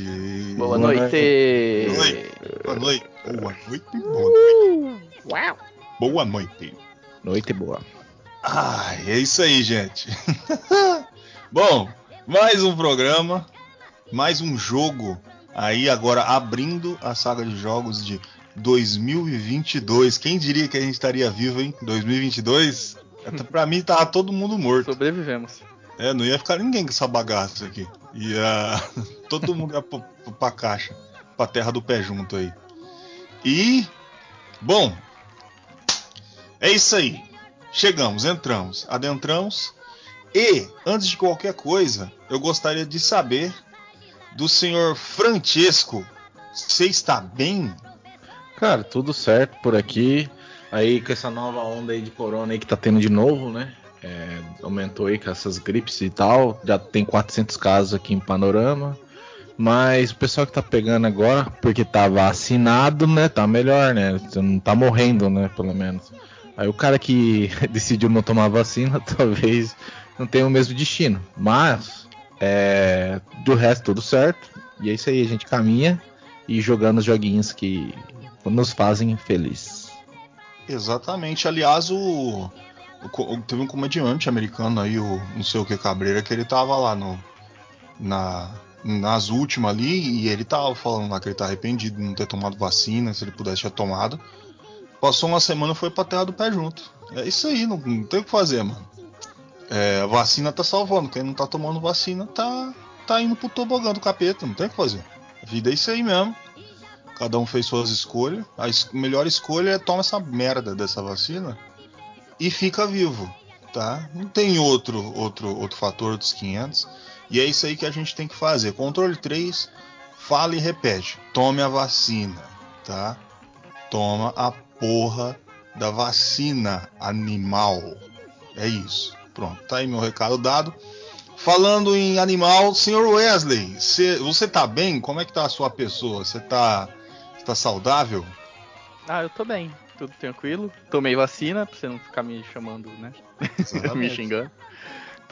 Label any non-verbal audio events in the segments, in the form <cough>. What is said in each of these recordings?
Noite. Boa noite. Boa noite. Boa noite. Boa noite. Boa noite. Uau. Boa noite. Noite boa. Ai, é isso aí, gente. <laughs> Bom, mais um programa, mais um jogo aí agora abrindo a saga de jogos de 2022. Quem diria que a gente estaria vivo, hein? 2022? <laughs> Pra mim tava todo mundo morto. Sobrevivemos. É, não ia ficar ninguém com essa bagaça aqui. Ia. <laughs> Todo mundo pra, pra caixa. Pra terra do pé junto aí. E. Bom. É isso aí. Chegamos, entramos, adentramos. E, antes de qualquer coisa, eu gostaria de saber do senhor Francesco. Você está bem? Cara, tudo certo por aqui. Aí com essa nova onda aí de corona aí que tá tendo de novo, né? É, aumentou aí com essas gripes e tal. Já tem 400 casos aqui em Panorama. Mas o pessoal que tá pegando agora, porque tá vacinado, né? Tá melhor, né? Não tá morrendo, né? Pelo menos. Aí o cara que <laughs> decidiu não tomar vacina, <laughs> talvez não tenha o mesmo destino. Mas, é, do resto, tudo certo. E é isso aí, a gente caminha e jogando os joguinhos que nos fazem feliz. Exatamente. Aliás, o, o- teve um comediante americano aí, o não sei o que Cabreira, que ele tava lá no na nas últimas ali e ele tava falando lá que ele tá arrependido de não ter tomado vacina, se ele pudesse ter tomado. Passou uma semana foi pra terra do pé junto. É isso aí, não, não tem o que fazer, mano. É, a vacina tá salvando, quem não tá tomando vacina tá tá indo pro tobogã do capeta, não tem o que fazer. A vida é isso aí mesmo. Cada um fez suas escolhas. A es- melhor escolha é toma essa merda dessa vacina e fica vivo, tá? Não tem outro outro outro fator dos 500. E é isso aí que a gente tem que fazer. Controle 3, fala e repete. Tome a vacina, tá? Toma a porra da vacina animal. É isso. Pronto, tá aí meu recado dado. Falando em animal, senhor Wesley, cê- você tá bem? Como é que tá a sua pessoa? Você tá, tá saudável? Ah, eu tô bem. Tudo tranquilo. Tomei vacina, pra você não ficar me chamando, né? <laughs> me xingando.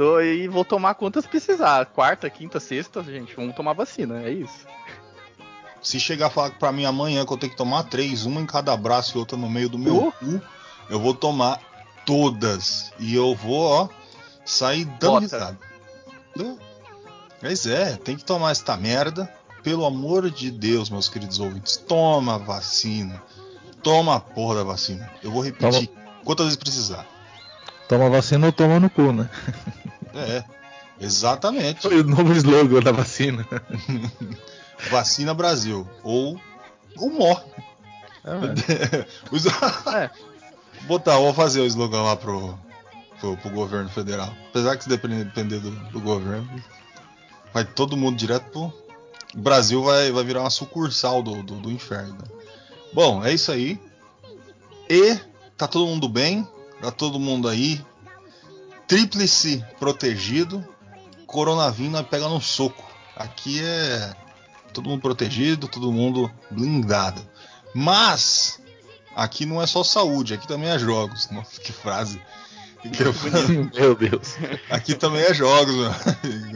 Tô e vou tomar quantas precisar. Quarta, quinta, sexta, gente, vamos tomar vacina, é isso. Se chegar a falar pra mim amanhã que eu tenho que tomar três, uma em cada braço e outra no meio do meu Uh. cu, eu vou tomar todas. E eu vou, ó, sair dando Bota. risada. É. Mas é, tem que tomar esta merda. Pelo amor de Deus, meus queridos ouvintes, toma a vacina. Toma a porra da vacina. Eu vou repetir quantas vezes precisar. Toma vacina ou toma no cu, né? <laughs> É, exatamente. Foi o novo slogan da vacina. <laughs> Vacina Brasil. Ou, ou morre. <laughs> Os- É. Botar, vou fazer o slogan lá pro, pro, pro governo federal. Apesar que se depender, depender do, do governo, vai todo mundo direto pro. O Brasil vai, vai virar uma sucursal do, do, do inferno. Bom, é isso aí. E tá todo mundo bem, tá todo mundo aí tríplice protegido. Coronavírus vai pegar no soco. Aqui é todo mundo protegido, todo mundo blindado. Mas aqui não é só saúde, aqui também é jogos. <laughs> Nossa, que frase. Que <laughs> eu- Meu Deus. aqui também é jogos, mano.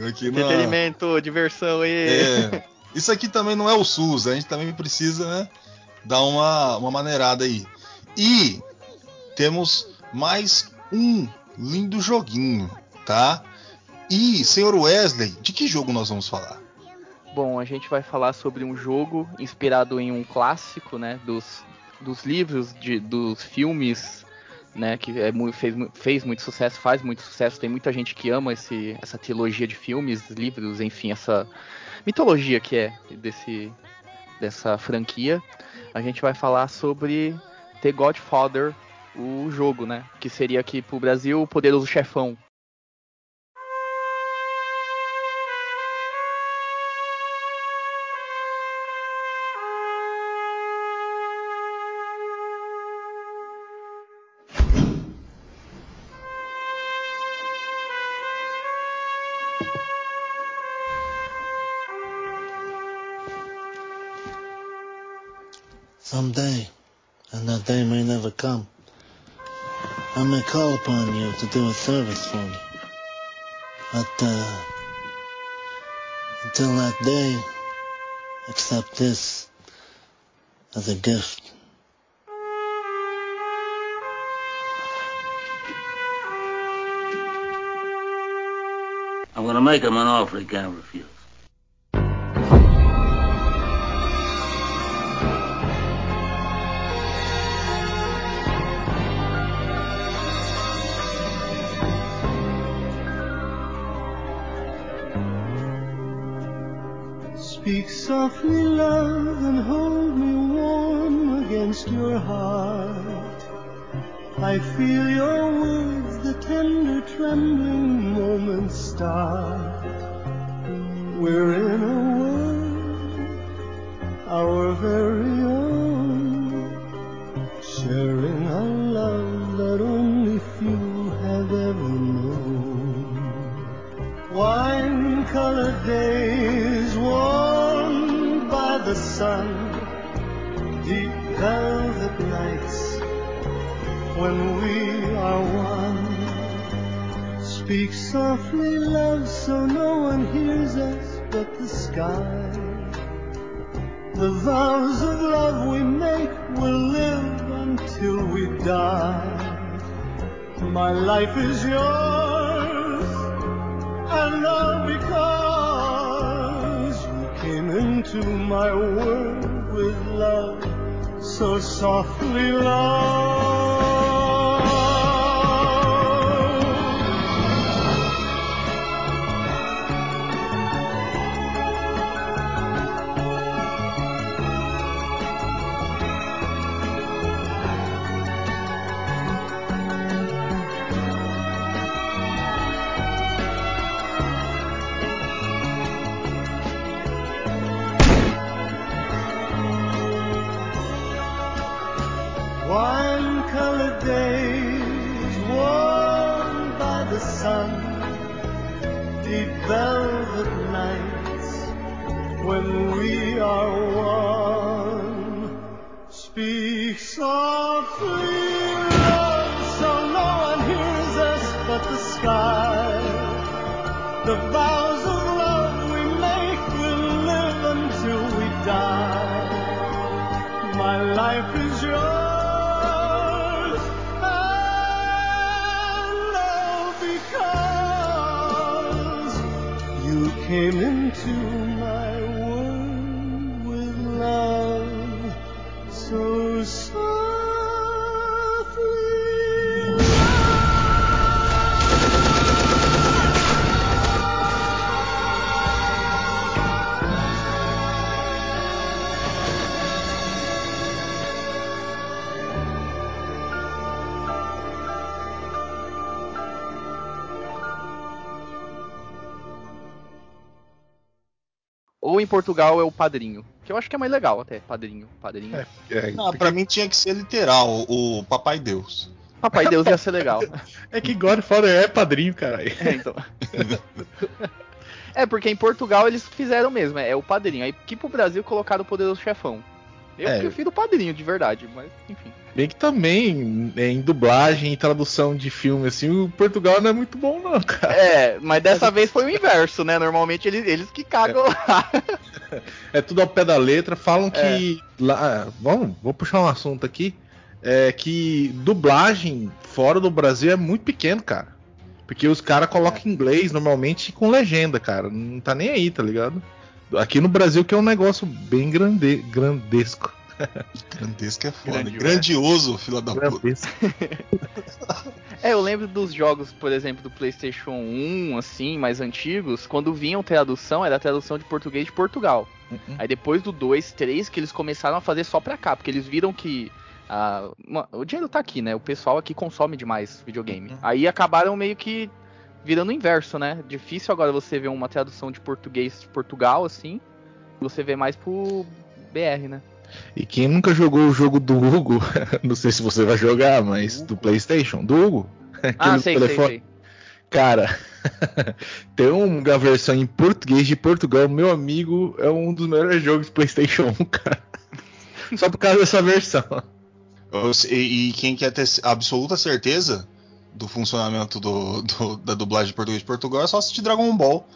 Aqui não é- Entretenimento, diversão e. é, <laughs> isso aqui também não é o SUS, a gente também precisa, né, dar uma, uma maneirada aí. E temos mais um lindo joguinho, tá? E, senhor Wesley, de que jogo nós vamos falar? Bom, a gente vai falar sobre um jogo inspirado em um clássico, né? Dos, dos livros, de, dos filmes, né? Que é, fez, fez muito sucesso, faz muito sucesso. Tem muita gente que ama esse, essa trilogia de filmes, livros, enfim, essa mitologia que é desse, dessa franquia. A gente vai falar sobre The Godfather, o jogo, né? Que seria aqui pro Brasil o Poderoso Chefão. To do a service for me. But, uh, until that day, accept this as a gift. I'm gonna make him an offer he can't refuse. Softly, love, and hold me warm against your heart. I feel your words, the tender trembling moments start. We're in a world, our very own, softly, love, so no one hears us but the sky. The vows of love we make will live until we die. My life is yours, and all because you came into my world with love so softly, love. Em Portugal é o padrinho. Que eu acho que é mais legal até. Padrinho, padrinho. É, é, Não, pra mim tinha que ser literal, o Papai Deus. Papai Deus ia ser legal. <laughs> é que Godfather é padrinho, caralho. É, então. é, porque em Portugal eles fizeram mesmo, é o padrinho. Aí aqui pro Brasil colocaram o poderoso chefão. Eu É. prefiro o padrinho, de verdade, mas enfim. Bem que também, é, em dublagem, em tradução de filme, assim, o Portugal não é muito bom, não, cara. É, mas dessa vez foi o inverso, né? Normalmente eles, eles que cagam lá. <laughs> É tudo ao pé da letra. Falam que. Lá, vamos, vou puxar um assunto aqui. É que dublagem fora do Brasil é muito pequeno, cara. Porque os caras colocam inglês normalmente com legenda, cara. Não tá nem aí, tá ligado? Aqui no Brasil que é um negócio bem grande, grandesco. Grandesco é foda. Grandioso. Grandioso, filha da puta. Grandesco. <laughs> É, eu lembro dos jogos, por exemplo, do PlayStation 1, assim, mais antigos, quando vinham tradução, era tradução de português de Portugal. Uhum. Aí depois do 2, 3, que eles começaram a fazer só pra cá, porque eles viram que ah, o dinheiro tá aqui, né? O pessoal aqui consome demais videogame. Uhum. Aí acabaram meio que virando o inverso, né? Difícil agora você ver uma tradução de português de Portugal, assim. Você vê mais pro BR, né? E quem nunca jogou o jogo do Hugo, <laughs> não sei se você vai jogar, mas do PlayStation, do Hugo. <laughs> Ah, sei, sei, sei. Cara, <laughs> tem uma versão em português de Portugal, meu amigo, é um dos melhores jogos de PlayStation 1, cara. Só por causa dessa versão. E, e quem quer ter absoluta certeza do funcionamento do, do- da dublagem de português de Portugal é só assistir Dragon Ball.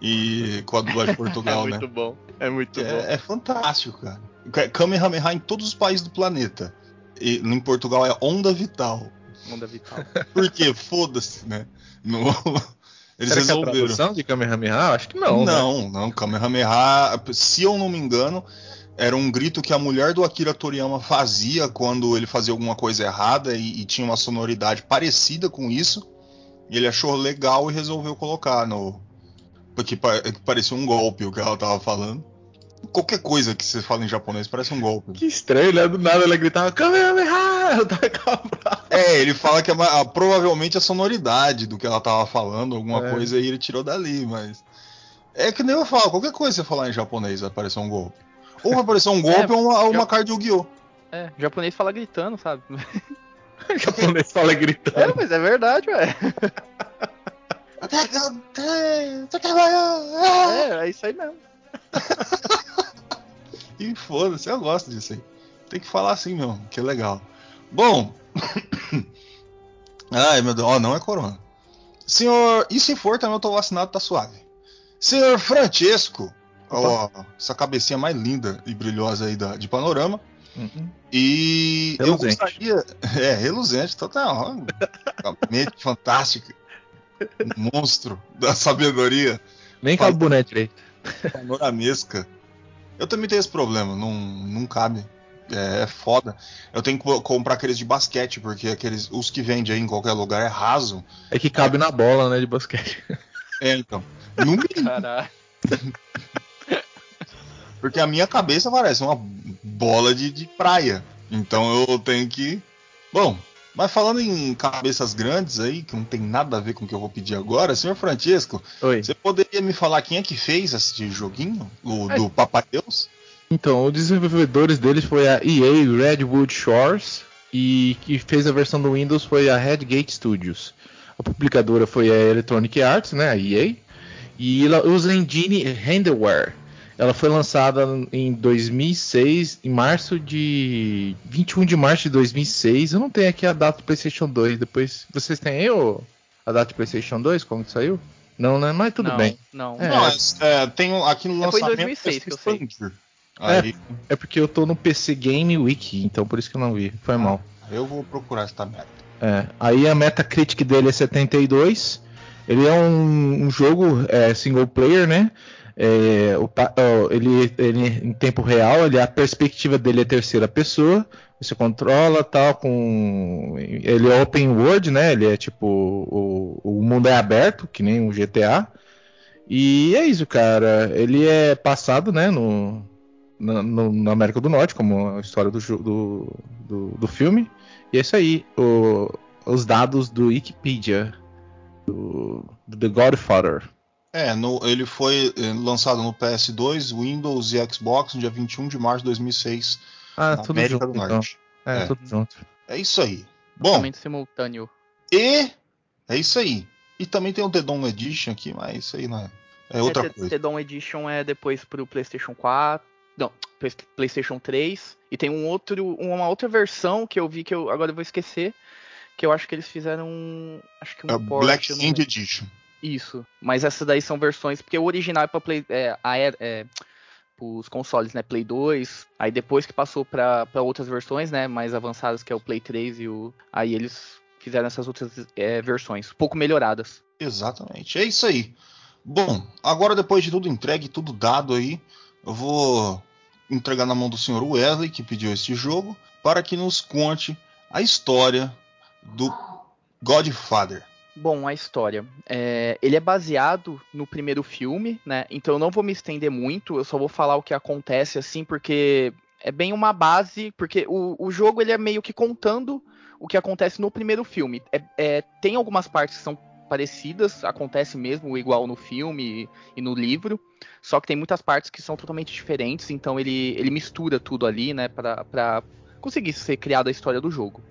E com a dublagem de <laughs> é Portugal, né? muito bom. É muito bom. É, é fantástico, cara. Ka- Kamehameha em todos os países do planeta. E em Portugal é onda vital. Onda vital. <laughs> Por quê? Foda-se, né? No- <laughs> Eles Será que é a resolveram. tradução de Kamehameha? Acho que não. né? Não, não, Kamehameha, se eu não me engano, era um grito que a mulher do Akira Toriyama fazia quando ele fazia alguma coisa errada e, e tinha uma sonoridade parecida com isso. E ele achou legal e resolveu colocar no. Pa- que parecia um golpe o que ela tava falando. Qualquer coisa que você fala em japonês parece um golpe. Que estranho, né? Do nada ela gritava Kamehameha! <laughs> É, ele fala que é ma- provavelmente a sonoridade do que ela tava falando, alguma É. coisa, e ele tirou dali, mas. É que nem eu falo, qualquer coisa que você falar em japonês vai aparecer um golpe. Ou vai aparecer um <laughs> golpe É, ou uma, uma carta de! É, o japonês fala gritando, sabe? O <laughs> japonês fala É, gritando. mas é verdade, ué. É, é isso aí mesmo. <laughs> E foda-se, eu gosto disso aí. Tem que falar assim mesmo, que é legal. Bom. <coughs> Ai, meu Deus, ó, não é corona. Senhor, e se for também eu tô vacinado, tá suave. Senhor Francesco, ó, essa cabecinha mais linda e brilhosa aí da, de panorama. Uhum. E Reluzente. eu gostaria. <laughs> É, reluzente, total. Mente <laughs> fantástica. Monstro da sabedoria Nem com a boneca direito. panoramesca. Eu também tenho esse problema, não, não cabe. É, é foda. Eu tenho que co- comprar aqueles de basquete, porque aqueles, os que vende aí em qualquer lugar é raso. É que cabe na bola, né, de basquete. É, então. No mínimo, Caralho. <laughs> porque a minha cabeça parece uma bola de, de praia. Então eu tenho que. Bom, mas falando em cabeças grandes aí, que não tem nada a ver com o que eu vou pedir agora, senhor Francesco, Oi. você poderia me falar quem é que fez esse joguinho? O do Papai Deus? Então, os desenvolvedores deles foi a EA Redwood Shores e que fez a versão do Windows foi a Redgate Studios. A publicadora foi a Electronic Arts, né, a EA, e ela usa engine Renderware. Ela foi lançada em 2006, em março de 21 de março de 2006. Eu não tenho aqui a data do PlayStation 2. Depois vocês têm aí ô, a data do PlayStation 2 como que saiu? Não, né? Mas tudo não, bem. Não, É. Não, é, tem um- aqui no É, foi em lançamento. 2006 que eu sei. Expander. Aí É porque eu tô no PC Game Wiki, então por isso que eu não vi. Foi mal. eu vou procurar essa merda. É, aí a Metacritic dele é 72. Ele é um, um jogo é, single player, né? É, o ele, ele em tempo real, ele, a perspectiva dele é terceira pessoa. Você controla tal com. Ele é open world, né? Ele é tipo. O, o mundo é aberto, que nem o GTA. E é isso, cara. Ele é passado, né? No, na, no- na América do Norte, como a história do, do, do, do filme. E é isso aí. o- os dados do Wikipedia. Do, do The Godfather. É, no- ele foi eh, lançado no PS2, Windows e Xbox no dia 21 de março de 2006, Ah, na tudo América junto. do então. Norte. É, É. tudo junto. É isso aí. Bom, simultâneo. e é isso aí. E também tem o The Dawn Edition aqui, mas isso aí não é, é outra é, The- coisa. The Dawn Edition é depois pro PlayStation 4. Não, Play- PlayStation 3. E tem um outro, uma outra versão que eu vi que eu agora eu vou esquecer. Que eu acho que eles fizeram. um- Acho que um É port, Black End. Edition. Isso. Mas essas daí são versões. Porque o original é pra Play. É, a, é, é, pros consoles, né? Play 2. Aí depois que passou pra outras versões, né? Mais avançadas, que é o Play 3 e o. Aí eles fizeram essas outras é, versões. Pouco melhoradas. Exatamente. É isso aí. Bom, agora depois de tudo entregue, tudo dado aí, eu vou entregar na mão do senhor Wesley, que pediu este jogo, para que nos conte a história do Godfather. Bom, a história. É, ele é baseado no primeiro filme, né? Então eu não vou me estender muito, eu só vou falar o que acontece assim, porque é bem uma base, porque o, o jogo ele é meio que contando o que acontece no primeiro filme. É- é, tem algumas partes que são parecidas, acontece mesmo igual no filme e no livro, só que tem muitas partes que são totalmente diferentes, então ele, ele mistura tudo ali, né, pra, pra conseguir ser criada a história do jogo.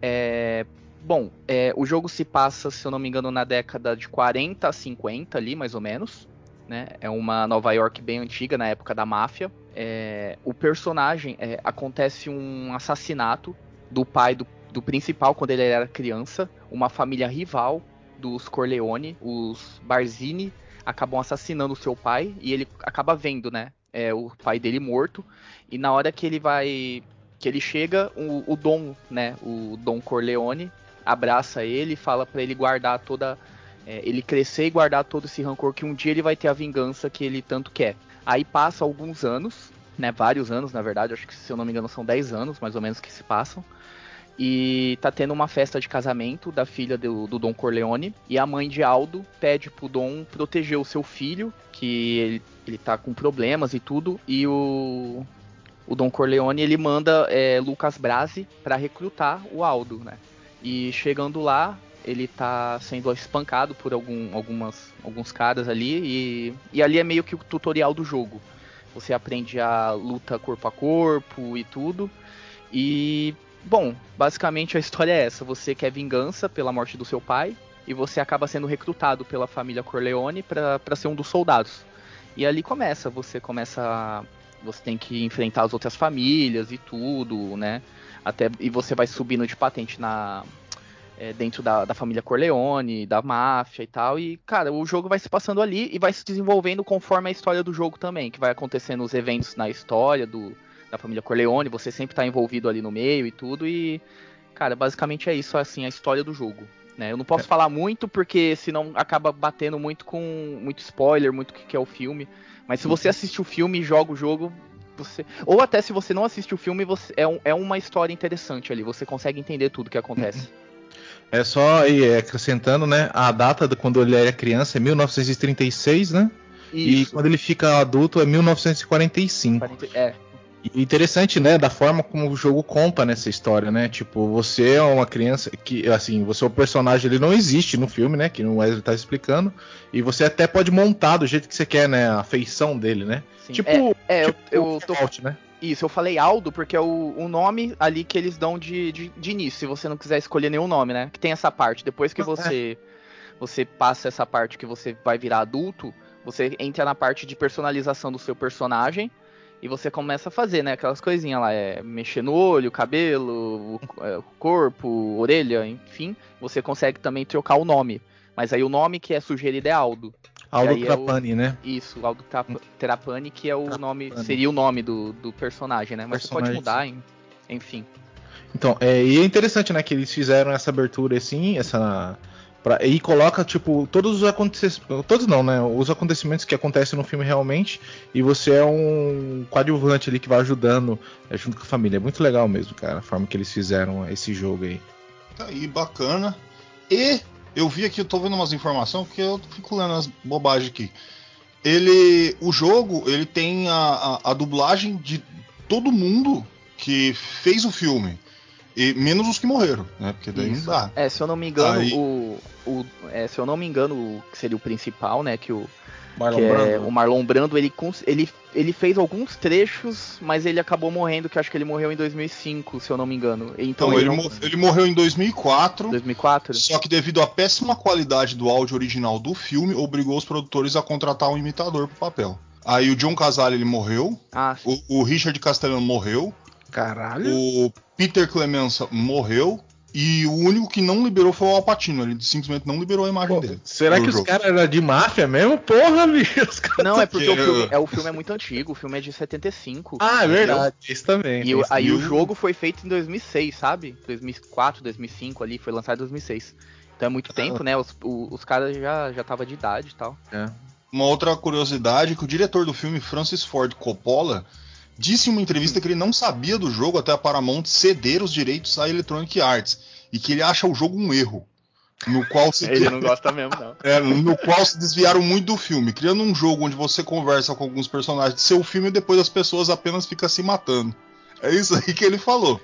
É, Bom, é, o jogo se passa, se eu não me engano, na década de 40 a 50 ali, mais ou menos. Né? É uma Nova York bem antiga, na época da máfia. é, o personagem é, acontece um assassinato do pai do, do principal quando ele era criança, uma família rival dos Corleone, os Barzini, acabam assassinando o seu pai e ele acaba vendo, né? É, o pai dele morto. E na hora que ele vai. que ele chega, o, o Dom, né? O Dom Corleone abraça ele fala para ele guardar toda. É, ele crescer e guardar todo esse rancor que um dia ele vai ter a vingança que ele tanto quer. Aí passa alguns anos, né? Vários anos, na verdade, acho que se eu não me engano são 10 anos mais ou menos que se passam. E tá tendo uma festa de casamento da filha do, do Dom Corleone. E a mãe de Aldo pede pro Dom proteger o seu filho, que ele, ele tá com problemas e tudo. E o, o Dom Corleone ele manda é, Lucas Brasi para recrutar o Aldo, né? E chegando lá, ele tá sendo espancado por algum, algumas, alguns caras ali. E, e ali é meio que o tutorial do jogo. Você aprende a luta corpo a corpo e tudo. E Bom, basicamente a história é essa: você quer vingança pela morte do seu pai e você acaba sendo recrutado pela família Corleone para ser um dos soldados. E ali começa, você começa. Você tem que enfrentar as outras famílias e tudo, né? Até, e você vai subindo de patente na, é, dentro da, da, família Corleone, da máfia e tal. E, cara, o jogo vai se passando ali e vai se desenvolvendo conforme a história do jogo também, que vai acontecendo os eventos na história do, da família Corleone, você sempre tá envolvido ali no meio e tudo, e, cara, basicamente é isso, assim, a história do jogo. Né? Eu não posso é. falar muito porque senão acaba batendo muito com muito spoiler, muito o que é o filme. Mas se você uhum. assiste o filme e joga o jogo, você. Ou até se você não assiste o filme, você... é, um, é uma história interessante ali. Você consegue entender tudo que acontece. <laughs> É só e acrescentando, né? A data de quando ele era criança é 1936, né? Isso. E quando ele fica adulto é 1945. 40, é. E interessante, né, da forma como o jogo conta nessa história, né? Tipo, você é uma criança que, assim, você é o personagem, ele não existe no filme, né? Que o Wesley tá explicando. E você até pode montar do jeito que você quer, né? A feição dele, né? Sim. Tipo, é, é tipo eu, eu tô... Fallout, né? Isso, eu falei Aldo porque é o, o nome ali que eles dão de, de, de, início, se você não quiser escolher nenhum nome, né? Que tem essa parte. Depois que ah, você, é. você passa essa parte que você vai virar adulto, você entra na parte de personalização do seu personagem e você começa a fazer, né? Aquelas coisinhas lá, é mexer no olho, cabelo, o, é, corpo, orelha, enfim. Você consegue também trocar o nome. Mas aí o nome que é sugerido é Aldo. Aldo Trapani, é o... né? Isso, Aldo Trapani, que é o Trapani. nome, seria o nome do, do personagem, né? Mas personagem. você pode mudar, enfim. Então, é, e é interessante, né, que eles fizeram essa abertura assim, essa Pra, e coloca, tipo, todos os acontecimentos. Todos não, né? Os acontecimentos que acontecem no filme realmente. E você é um coadjuvante ali que vai ajudando é, junto com a família. É muito legal mesmo, cara, a forma que eles fizeram esse jogo aí. Tá aí, bacana. E eu vi aqui, eu tô vendo umas informações, porque eu fico lendo as bobagens aqui. Ele. O jogo, ele tem a, a, a dublagem de todo mundo que fez o filme. E menos os que morreram, né? Porque daí Isso. não dá. É, se eu não me engano, Aí... o, o é, se eu não me engano, o que seria o principal, né? Que o Marlon que é Brando. É, o Marlon Brando, ele, ele, ele fez alguns trechos, mas ele acabou morrendo, que acho que ele morreu em 2005, se eu não me engano. Então, ele, ele, não... ele morreu em 2004. 2004. Só que devido à péssima qualidade do áudio original do filme, obrigou os produtores a contratar um imitador pro papel. Aí o John Casale ele morreu. Ah, o, o Richard Castellano morreu. Caralho. O Peter Clemenza morreu. E o único que não liberou foi o Alpatino. Ele simplesmente não liberou a imagem Pô, dele. Será que jogo. os caras eram de máfia mesmo? Porra, bicho. Não, é porque o filme, é, o filme é muito antigo. O filme é de 75. Ah, é verdade. Isso também. E aí o jogo foi feito em 2006, sabe? 2004, 2005 ali. Foi lançado em 2006. Então é muito ah. tempo, né? Os, os, os caras já já tava de idade e tal. É. Uma outra curiosidade é que o diretor do filme, Francis Ford Coppola, disse em uma entrevista que ele não sabia do jogo até a Paramount ceder os direitos à Electronic Arts e que ele acha o jogo um erro. No qual se <laughs> ele não gosta mesmo, não. É, no qual se desviaram muito do filme, criando um jogo onde você conversa com alguns personagens de seu filme e depois as pessoas apenas ficam se matando. É isso aí que ele falou.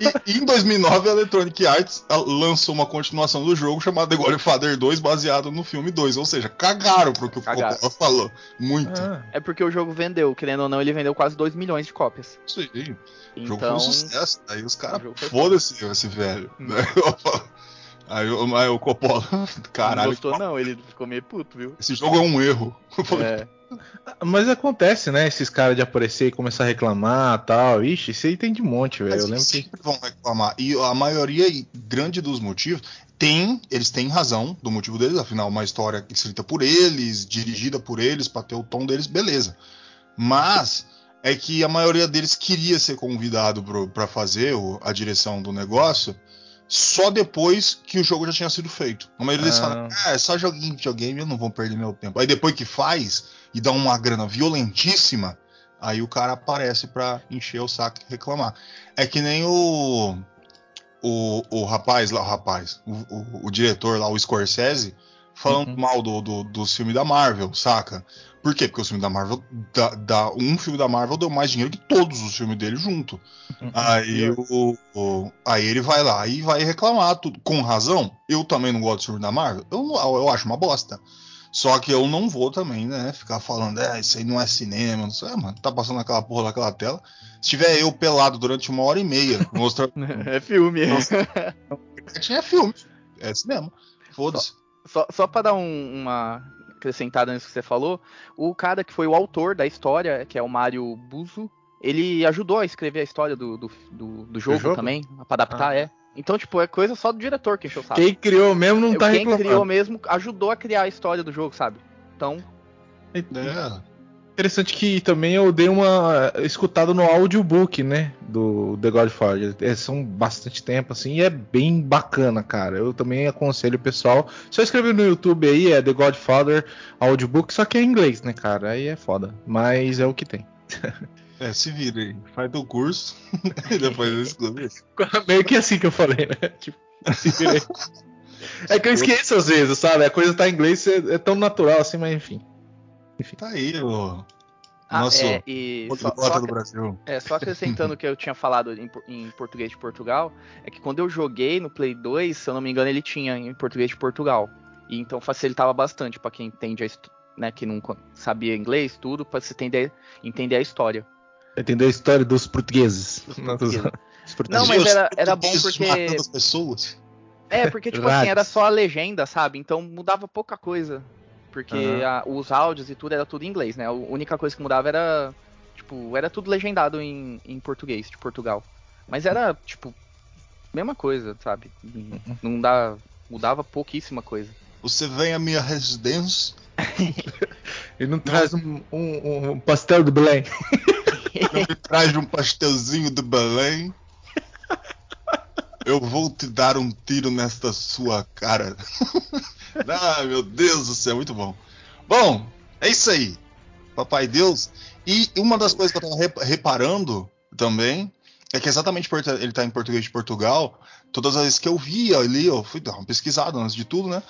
E, e em 2009 a Electronic Arts lançou uma continuação do jogo chamada The Godfather 2 baseado no filme 2, ou seja, cagaram pro que o. Coppola falou. Muito. Ah. É porque o jogo vendeu, querendo ou não, ele vendeu quase 2 milhões de cópias. Sim. Então, o jogo foi um sucesso. Aí os caras, foda-se esse velho. Né? <laughs> Aí, o- aí o Coppola, <laughs> Não caralho, gostou não, ele ficou meio puto, viu? esse jogo é um erro. Eu falei, É. <laughs> Mas acontece, né? Esses caras de aparecer e começar a reclamar e tal. Ixi, isso aí tem de monte, velho. Eu lembro eles que. sempre vão reclamar. E a maioria grande dos motivos tem, eles têm razão do motivo deles, afinal, uma história escrita por eles, dirigida por eles, pra ter o tom deles, beleza. Mas é que a maioria deles queria ser convidado pra fazer o- a direção do negócio só depois que o jogo já tinha sido feito. A maioria deles Ah. fala, ah, é só joguinho de videogame, eu não vou perder meu tempo. Aí depois que faz e dá uma grana violentíssima, aí o cara aparece pra encher o saco e reclamar. É que nem o. O, o rapaz lá, o rapaz, o, o- o diretor lá, o Scorsese, falando Uhum. mal do, do, dos filmes da Marvel, saca? Por quê? Porque o filme da Marvel, dá, dá- um filme da Marvel deu mais dinheiro que todos os filmes dele junto. Aí, o, o- aí ele vai lá e vai reclamar tudo. Com razão, eu também não gosto do filme da Marvel. Eu, eu acho uma bosta. Só que eu não vou também, né? Ficar falando, é, isso aí não é cinema, não sei, é, mano, tá passando aquela porra daquela tela. Se tiver eu pelado durante uma hora e meia, <laughs> mostrando É filme. tinha <laughs> filme, é cinema. Foda-se. Só, só pra dar um- uma acrescentada nisso que você falou, o cara que foi o autor da história, que é o Mário Buzo, ele ajudou a escrever a história do, do, do, do jogo, jogo? também, pra adaptar, Ah. é. Então, tipo, é coisa só do diretor que encheu o saco. Quem criou mesmo não Eu- tá Quem reclamando. criou mesmo ajudou a criar a história do jogo, sabe? Então, É. Interessante que também eu dei uma escutada no audiobook, né? Do The Godfather. É, são bastante tempo, assim, e é bem bacana, cara. Eu também aconselho o pessoal. Só escrever no YouTube aí, é The Godfather Audiobook, só que é em inglês, né, cara? Aí é foda. Mas é o que tem. É, se vira aí. Faz teu curso <laughs> e depois eu escuto. <laughs> Meio que assim que eu falei, né? Tipo, se vira aí. É que eu esqueço às vezes, sabe? A coisa tá em inglês, é, é tão natural assim, mas enfim. Tá aí, o ah, nosso é, e só, do Brasil. é, só acrescentando o que eu tinha falado em, em português de Portugal, é que quando eu joguei no Play 2, se eu não me engano, ele tinha em português de Portugal. E então facilitava bastante pra quem entende a né, que não sabia inglês, tudo, pra você entender, entender a história. Entendeu a história dos portugueses? Dos Não, portugueses. dos portugueses. Não, mas era- era bom porque- pessoas. É, porque, tipo assim, era só a legenda, sabe? Então mudava pouca coisa. Porque Aham. a- os áudios e tudo era tudo em inglês, né? A única coisa que mudava era. Tipo, era tudo legendado em, em português, de Portugal. Mas era, tipo, mesma coisa, sabe? Não- Não dá. Mudava pouquíssima coisa. Você vem à minha residência, <laughs> Ele não traz um, um- um pastel do Belém. não me traz um pastelzinho de Belém. Eu vou te dar um tiro nesta sua cara. <laughs> ah, meu Deus do céu, muito bom. Bom, é isso aí. Papai Deus. E uma das coisas que eu tava rep- reparando também é que exatamente por ele tá em português de Portugal, todas as vezes que eu via ali, eu fui dar uma pesquisada antes de tudo, né?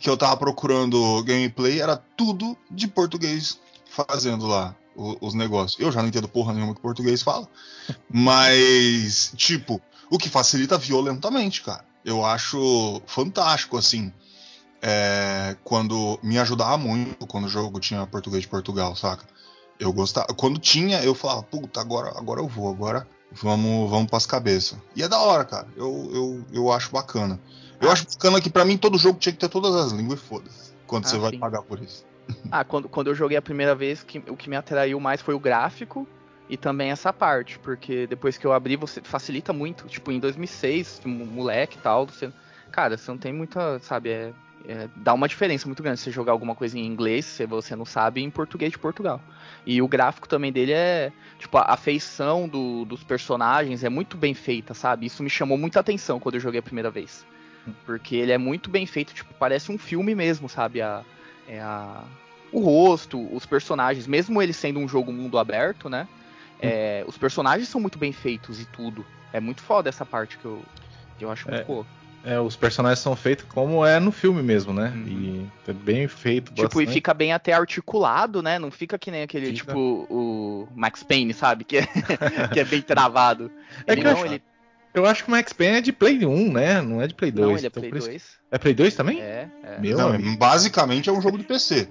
Que eu tava procurando gameplay, era tudo de português fazendo lá os negócios. Eu já não entendo porra nenhuma que português fala, mas, tipo, o que facilita violentamente, cara. Eu acho fantástico, assim. é, quando me ajudava muito quando o jogo tinha português de Portugal, saca? Eu gostava. Quando tinha, eu falava, puta, agora, agora eu vou, agora vamos, vamos pras cabeças. E é da hora, cara. Eu, eu, eu acho bacana. Eu Ah. acho bacana que pra mim todo jogo tinha que ter todas as línguas e foda-se. Quando Ah, você vai sim. pagar por isso. Ah, quando, quando eu joguei a primeira vez, que, o que me atraiu mais foi o gráfico e também essa parte, porque depois que eu abri, você facilita muito. Tipo, em 2006, mo- moleque e tal, você, cara, você não tem muita, sabe, é, é- dá uma diferença muito grande você jogar alguma coisa em inglês, se você não sabe, em português de Portugal. E o gráfico também dele é, tipo, a feição do- dos personagens é muito bem feita, sabe? Isso me chamou muita atenção quando eu joguei a primeira vez. Porque ele é muito bem feito, tipo, parece um filme mesmo, sabe? A, é a, o rosto, os personagens, mesmo ele sendo um jogo mundo aberto, né? é, os personagens são muito bem feitos e tudo. É muito foda essa parte que eu, que eu acho muito É. boa. É, os personagens são feitos como é no filme mesmo, né? Uhum. E é bem feito. Tipo, e bastante. fica bem até articulado, né? Não fica que nem aquele, Fica. tipo, o Max Payne, sabe? Que é, <laughs> que é bem travado. É ele que eu não, acho- ele, Eu acho que o Max Payne é de Play 1, né? Não é de Play 2. não, ele é então Play por isso- 2. É Play 2 também? É, é. Meu Não, amigo. basicamente é um jogo de PC.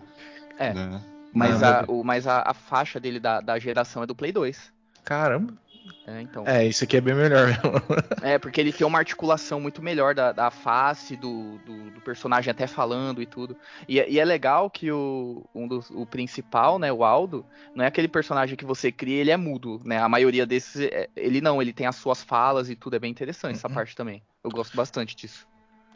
É. né? Mas, Não, a, o, mas a, a faixa dele da, da geração é do Play 2. Caramba. É, então. É, isso aqui é bem melhor mesmo. <laughs> É, porque ele tem uma articulação muito melhor da, da face do, do, do personagem até falando e tudo. E, é- e é legal que o, um dos, o principal, né, o Aldo, não é aquele personagem que você cria, ele é mudo, né? A maioria desses, é- ele não, ele tem as suas falas e tudo, é bem interessante essa parte também. Eu gosto bastante disso.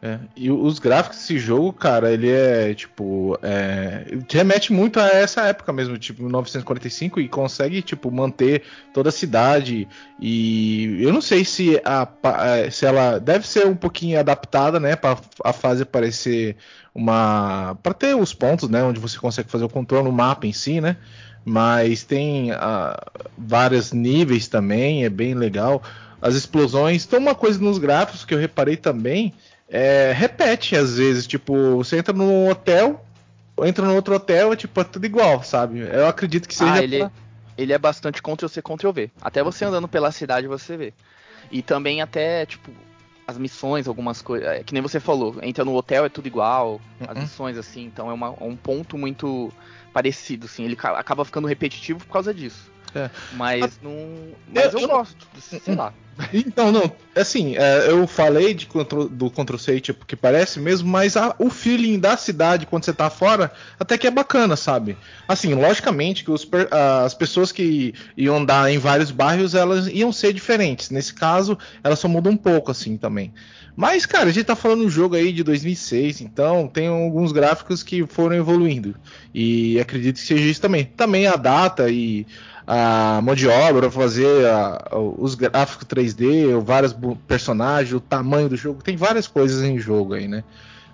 É, E os gráficos desse jogo, cara, ele é tipo. É, te remete muito a essa época mesmo, tipo 1945, e consegue, tipo, manter toda a cidade. E eu não sei se a é, se ela deve ser um pouquinho adaptada, né, para a fase parecer uma. para ter os pontos, né, onde você consegue fazer o controle no mapa em si, né. Mas tem ah, vários níveis também, é bem legal. As explosões. Então, uma coisa nos gráficos que eu reparei também é, repete às vezes. Tipo, você entra num hotel, entra no outro hotel, é tipo, é tudo igual, sabe? Eu acredito que seja. Ah, ele, pra- ele é bastante Ctrl-C, Ctrl-V. Até você andando pela cidade você vê. E também até, tipo, as missões, algumas coisas. é, Que nem você falou, entra no hotel, é tudo igual. As Uhum. missões, assim, então é uma- um ponto muito parecido, assim. Ele ca- acaba ficando repetitivo por causa disso. É. Mas não. Mas eu- eu, eu- gosto, sei lá. Então, não, assim, é, eu falei de control- do Ctrl C, tipo, que parece mesmo, mas a- o feeling da cidade quando você tá fora até que é bacana, sabe? Assim, logicamente que os as pessoas que iam andar em vários bairros, elas iam ser diferentes. Nesse caso, elas só mudam um pouco, assim, também. Mas, cara, a gente tá falando um jogo aí de 2006, então tem alguns gráficos que foram evoluindo. E acredito que seja isso também. Também a data e a mão de obra, fazer a- os gráficos 3D, vários personagens, o tamanho do jogo, tem várias coisas em jogo aí, né?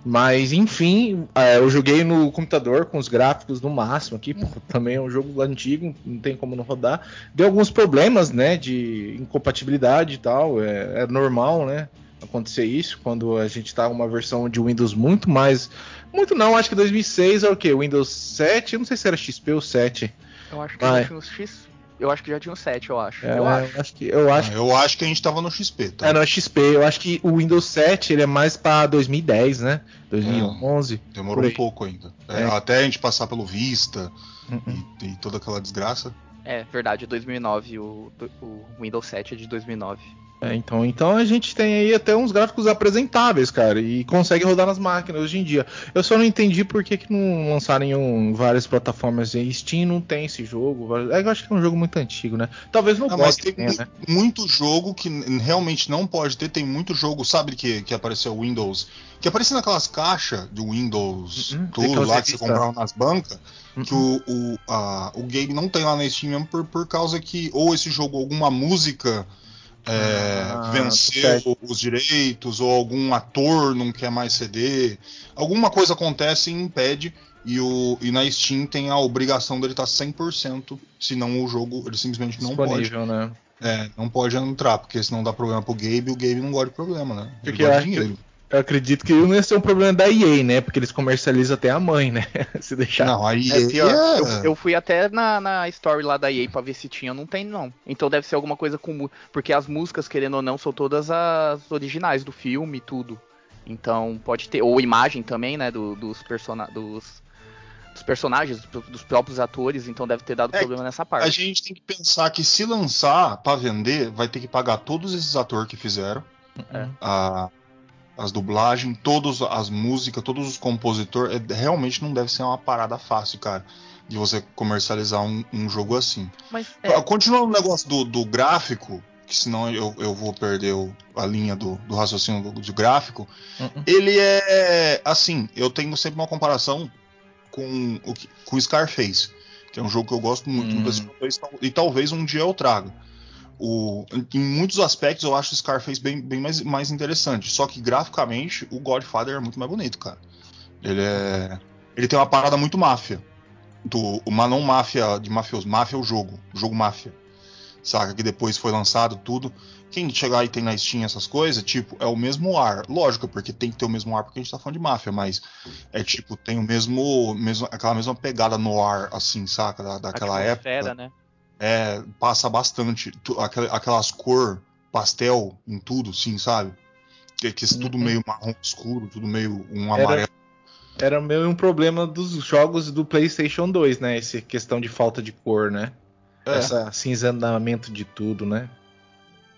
Mas enfim, é, eu joguei no computador com os gráficos no máximo aqui, pô, também é um jogo antigo, não tem como não rodar. Deu alguns problemas, né, de incompatibilidade e tal, é, é normal, né? Acontecer isso quando a gente tá uma versão de Windows muito mais. Muito não, acho que 2006 é o que? Windows 7? Eu não sei se era XP ou 7. Eu acho que já tinha uns X. Eu acho que já tinha uns 7, eu acho. É, eu acho. acho que eu acho Eu acho que a gente tava no XP, tá? É, no XP, eu acho que o Windows 7 ele é mais pra 2010, né? 2011. Demorou por aí. um pouco ainda. É, É. Até a gente passar pelo Vista Uhum. e, e toda aquela desgraça. É, verdade, 2009. O, o Windows 7 é de 2009. É, então, então a gente tem aí até uns gráficos apresentáveis, cara, e consegue rodar nas máquinas hoje em dia. Eu só não entendi por que, que não lançaram em várias plataformas. Steam não tem esse jogo. É, eu acho que é um jogo muito antigo, né? Talvez no Ah, mas né? muito jogo que realmente não pode ter. Tem muito jogo, sabe que, que apareceu o Windows? Que aparecia naquelas caixas do Windows, Uhum, tem tudo lá que você comprava nas bancas. Que Uhum. o, o, a- o game não tem lá na Steam mesmo por, por causa que ou esse jogo, alguma música é, Ah, venceu certo. os direitos, ou algum ator não quer mais ceder. Alguma coisa acontece e impede. E, o, e na Steam tem a obrigação dele estar 100%, senão o jogo ele simplesmente não pode. né? É, não pode entrar, porque senão dá problema pro Gabe e o Gabe não gosta de problema, né? Ele Porque eu acho dinheiro. Eu acredito que não ia ser um problema da EA, né? Porque eles comercializam até a mãe, né? <laughs> Se deixar. Não, aí É pior. é- Eu, eu fui até na, na story lá da EA pra ver se tinha, não tem não. Então deve ser alguma coisa com. Porque as músicas, querendo ou não, são todas as originais do filme e tudo. Então pode ter. Ou imagem também, né? do- dos, persona, dos, dos personagens, dos, próprios atores. Então deve ter dado É, problema nessa A parte. gente tem que pensar que se lançar pra vender, vai ter que pagar todos esses atores que fizeram. É. A, as dublagens, todas as músicas, todos os compositores. É, realmente não deve ser uma parada fácil, cara. De você comercializar um, um jogo assim. Mas é, Continuando no negócio do, do gráfico, que senão eu, eu vou perder o- a linha do, do raciocínio do, do gráfico. Uhum. Ele é assim, eu tenho sempre uma comparação com o que- com Scarface, que é um jogo que eu gosto muito Hum. no PlayStation 2, tal- e talvez um dia eu traga. O, em muitos aspectos eu acho o Scarface bem, bem mais, mais interessante. Só que graficamente o Godfather é muito mais bonito, cara. Ele é. Ele tem uma parada muito máfia. Do, uma não máfia de mafioso, máfia é o jogo. O jogo máfia. Saca? Que depois foi lançado tudo. Quem chegar e tem na Steam essas coisas, tipo, é o mesmo ar. Lógico, porque tem que ter o mesmo ar porque a gente tá falando de máfia, mas é tipo, tem o mesmo. mesmo aquela mesma pegada no ar, assim, saca? Da, daquela época. atmosfera, né? É, passa bastante. Tu- aquela- aquelas cor pastel em tudo, sim, sabe? Que, que tudo Uhum. meio marrom escuro, tudo meio um Era- amarelo. Era meio um problema dos jogos do PlayStation 2, né? Essa questão de falta de cor, né? É. Esse cinzenamento de tudo, né?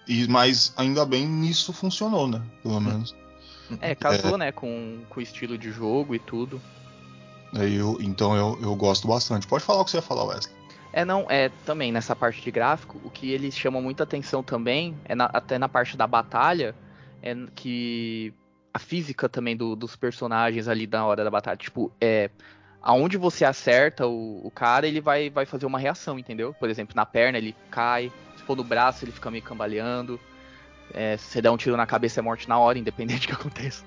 E, mas ainda bem nisso funcionou, né? Pelo menos. É, casou, né, com, com o estilo de jogo e tudo. Aí eu, então eu, eu gosto bastante. Pode falar o que você ia falar, Wesley. É, não, é também nessa parte de gráfico, o que eles chamam muita atenção também, é na- até na parte da batalha, é que a física também do- dos personagens ali na hora da batalha, tipo, é aonde você acerta o, o cara, ele vai, vai fazer uma reação, entendeu? Por exemplo, na perna ele cai, se for no braço ele fica meio cambaleando, é, se você der um tiro na cabeça é morte na hora, <laughs> independente do que aconteça.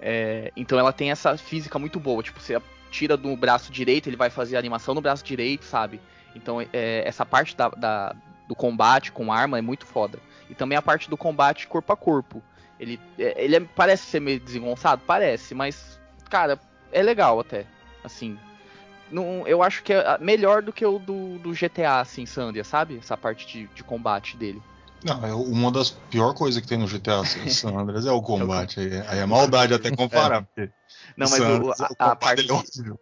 É, então ela tem essa física muito boa, tipo, você tira do braço direito, ele vai fazer a animação no braço direito, sabe? Então é, essa parte da, da- do combate com arma é muito foda. E também a parte do combate corpo a corpo. Ele, é, ele é- parece ser meio desengonçado? Parece, mas, cara, é legal até. Assim. Não, eu acho que é melhor do que o do, do GTA, assim, Sandia, sabe? Essa parte de, de combate dele. Não, é uma das piores coisas que tem no GTA <laughs> San Andreas é o combate. Aí é, aí é maldade até comparar. Porque Não, mas o- a, a parte. é horrível.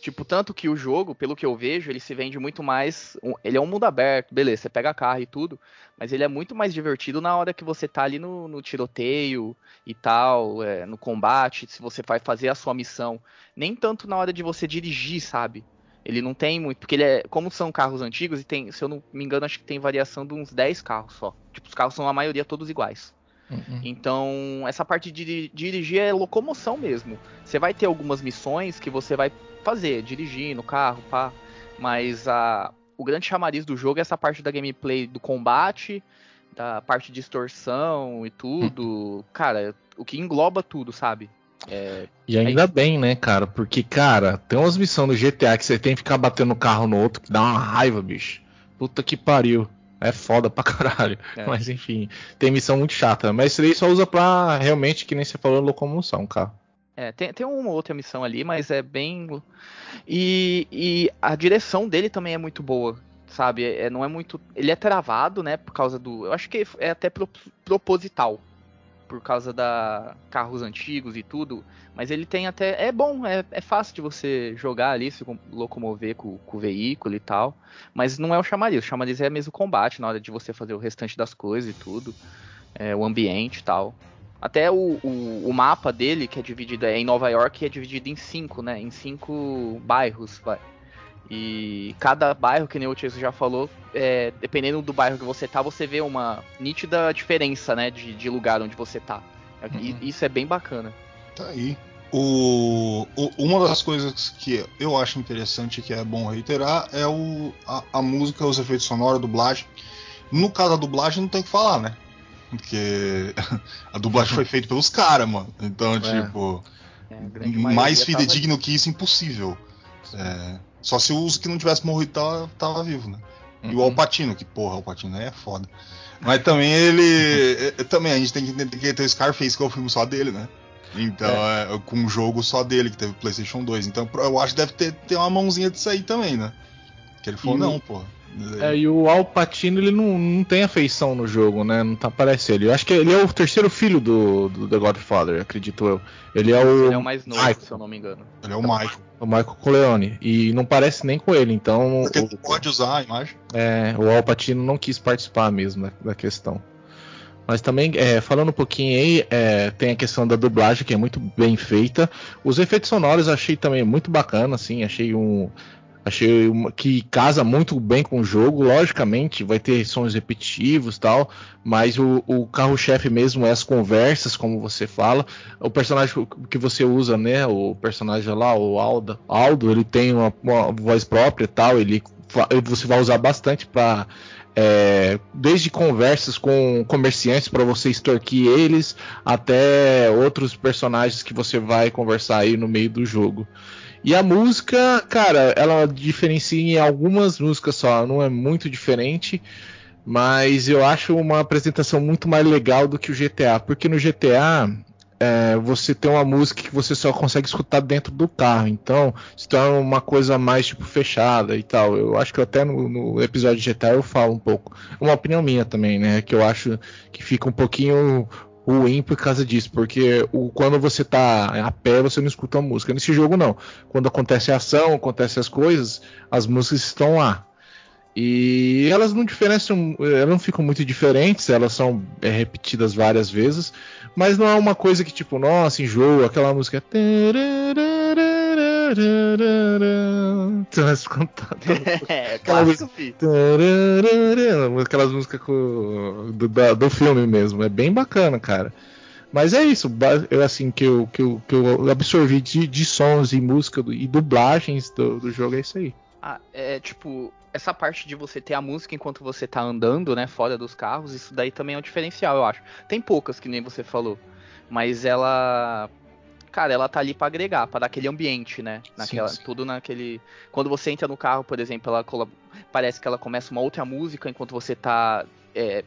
Tipo, tanto que o jogo, pelo que eu vejo, ele se vende muito mais. ele é um mundo aberto, beleza, você pega carro e tudo, mas ele é muito mais divertido na hora que você tá ali no, no tiroteio e tal, é, no combate, se você vai fazer a sua missão. Nem tanto na hora de você dirigir, sabe? Ele não tem muito, porque ele é. Como são carros antigos, e tem, se eu não me engano, acho que tem variação de uns 10 carros só. Tipo, os carros são a maioria todos iguais. Uhum. Então, essa parte de diri- dirigir é locomoção mesmo. Você vai ter algumas missões que você vai fazer, dirigir no carro, pá. Mas a, o grande chamariz do jogo é essa parte da gameplay do combate, da parte de extorsão e tudo. <laughs> Cara, o que engloba tudo, sabe? É, E ainda bem, né, cara? Porque, cara, tem umas missões no GTA que você tem que ficar batendo o carro no outro que dá uma raiva, bicho. Puta que pariu. É foda pra <laughs> caralho. É. Mas enfim, tem missão muito chata. Mas isso daí só usa pra realmente, que nem você falou, locomoção, cara. É, tem, tem uma outra missão ali, mas é bem. E, e a direção dele também é muito boa, sabe? É, não é muito. Ele é travado, né? Por causa do. Eu acho que é até pro- proposital. Por causa da carros antigos e tudo. Mas ele tem até. É bom, é, é fácil de você jogar ali, se com- locomover com, com o veículo e tal. Mas não é o chamariz. O chamariz é mesmo o combate na hora de você fazer o restante das coisas e tudo. É, o ambiente e tal. Até o, o, o mapa dele, que é dividido é em Nova York, é dividido em cinco, né? Em cinco bairros. E cada bairro, que nem o Tieso já falou, é, dependendo do bairro que você tá, você vê uma nítida diferença, né? De, de lugar onde você tá. E Uhum. isso é bem bacana. Tá aí. O, o- uma das coisas que eu acho interessante e que é bom reiterar é o, a, a música, os efeitos sonoros, a dublagem. No caso da dublagem não tem o que falar, né? Porque <laughs> a dublagem foi feita pelos caras, mano. Então, tipo, É, grande maioria mais tava fidedigno que isso, impossível. É, só se os que não tivesse morrido tava, tava vivo, né? E o Uhum. Alpatino, que porra, o Alpatino é foda. Mas também ele. é, <laughs> também a gente tem que entender que tem o Scarface, que é o filme só dele, né? Então, é. com um jogo só dele, que teve o PlayStation 2. Então, eu acho que deve ter, ter uma mãozinha disso aí também, né? Que ele falou, E não, porra. É, e o Al Pacino, ele não, não tem afeição no jogo, né? Não tá aparecendo. Eu acho que ele é o terceiro filho do, do The Godfather, acredito eu. Ele é o, Ele é o mais novo, Michael. se eu não me engano. Ele é o Michael. o Michael Corleone. E não parece nem com ele, então Porque o, ele pode usar a imagem. é, o Al Pacino não quis participar mesmo da, da questão. Mas também, é, falando um pouquinho aí, é, tem a questão da dublagem, que é muito bem feita. Os efeitos sonoros eu achei também muito bacana, assim, achei um. Achei uma- que casa muito bem com o jogo, logicamente, vai ter sons repetitivos tal, mas o, o carro-chefe mesmo é as conversas, como você fala. O personagem que você usa, né? O personagem lá, o Aldo, Aldo ele tem uma, uma voz própria tal, ele você vai usar bastante para é, desde conversas com comerciantes para você extorquir eles, até outros personagens que você vai conversar aí no meio do jogo. E a música, cara, ela diferencia em algumas músicas só, não é muito diferente, mas eu acho uma apresentação muito mais legal do que o GTA, porque no GTA é, você tem uma música que você só consegue escutar dentro do carro, então se torna uma coisa mais tipo fechada e tal. Eu acho que até no, no episódio de GTA eu falo um pouco, uma opinião minha também, né, que eu acho que fica um pouquinho ruim por causa disso, porque o, quando você tá a pé você não escuta a música. Nesse jogo não. Quando acontece a ação, acontece as coisas, as músicas estão lá. E elas não diferenciam, elas não ficam muito diferentes, elas são é, repetidas várias vezes, mas não é uma coisa que tipo, nossa, enjoa, aquela música. É, <laughs> Aquela clássico, fi. Aquelas músicas com- do, do filme mesmo. É bem bacana, cara. Mas é isso, eu, assim, que eu, que eu, que eu absorvi de, de sons e música e dublagens do, do jogo é isso aí. Ah, é tipo, essa parte de você ter a música enquanto você tá andando, né, fora dos carros, isso daí também é um diferencial, eu acho. Tem poucas, que nem você falou, mas ela. Cara, ela tá ali pra agregar, pra dar aquele ambiente, né? Naquela, sim. Tudo naquele. Quando você entra no carro, por exemplo, ela parece que ela começa uma outra música enquanto você tá. é,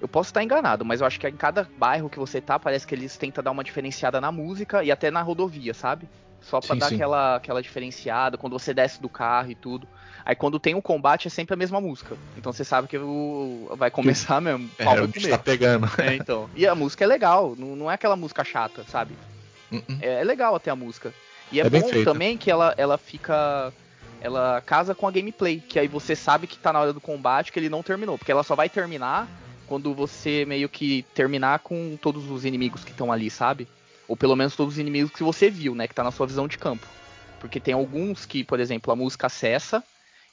Eu posso estar enganado, mas eu acho que em cada bairro que você tá, parece que eles tentam dar uma diferenciada na música e até na rodovia, sabe? Só pra Sim, dar sim. Aquela, aquela diferenciada, quando você desce do carro e tudo. Aí quando tem um combate é sempre a mesma música. Então você sabe que o... vai começar mesmo. <laughs> É, o bicho tá pegando. É, então. E a música é legal, não, não é aquela música chata, sabe? Uh-uh. É, é legal até a música. E é, É bom também que ela, ela fica. Ela casa com a gameplay, que aí você sabe que tá na hora do combate que ele não terminou. Porque ela só vai terminar quando você meio que terminar com todos os inimigos que estão ali, sabe? Ou pelo menos todos os inimigos que você viu, né? Que tá na sua visão de campo. Porque tem alguns que, por exemplo, a música cessa,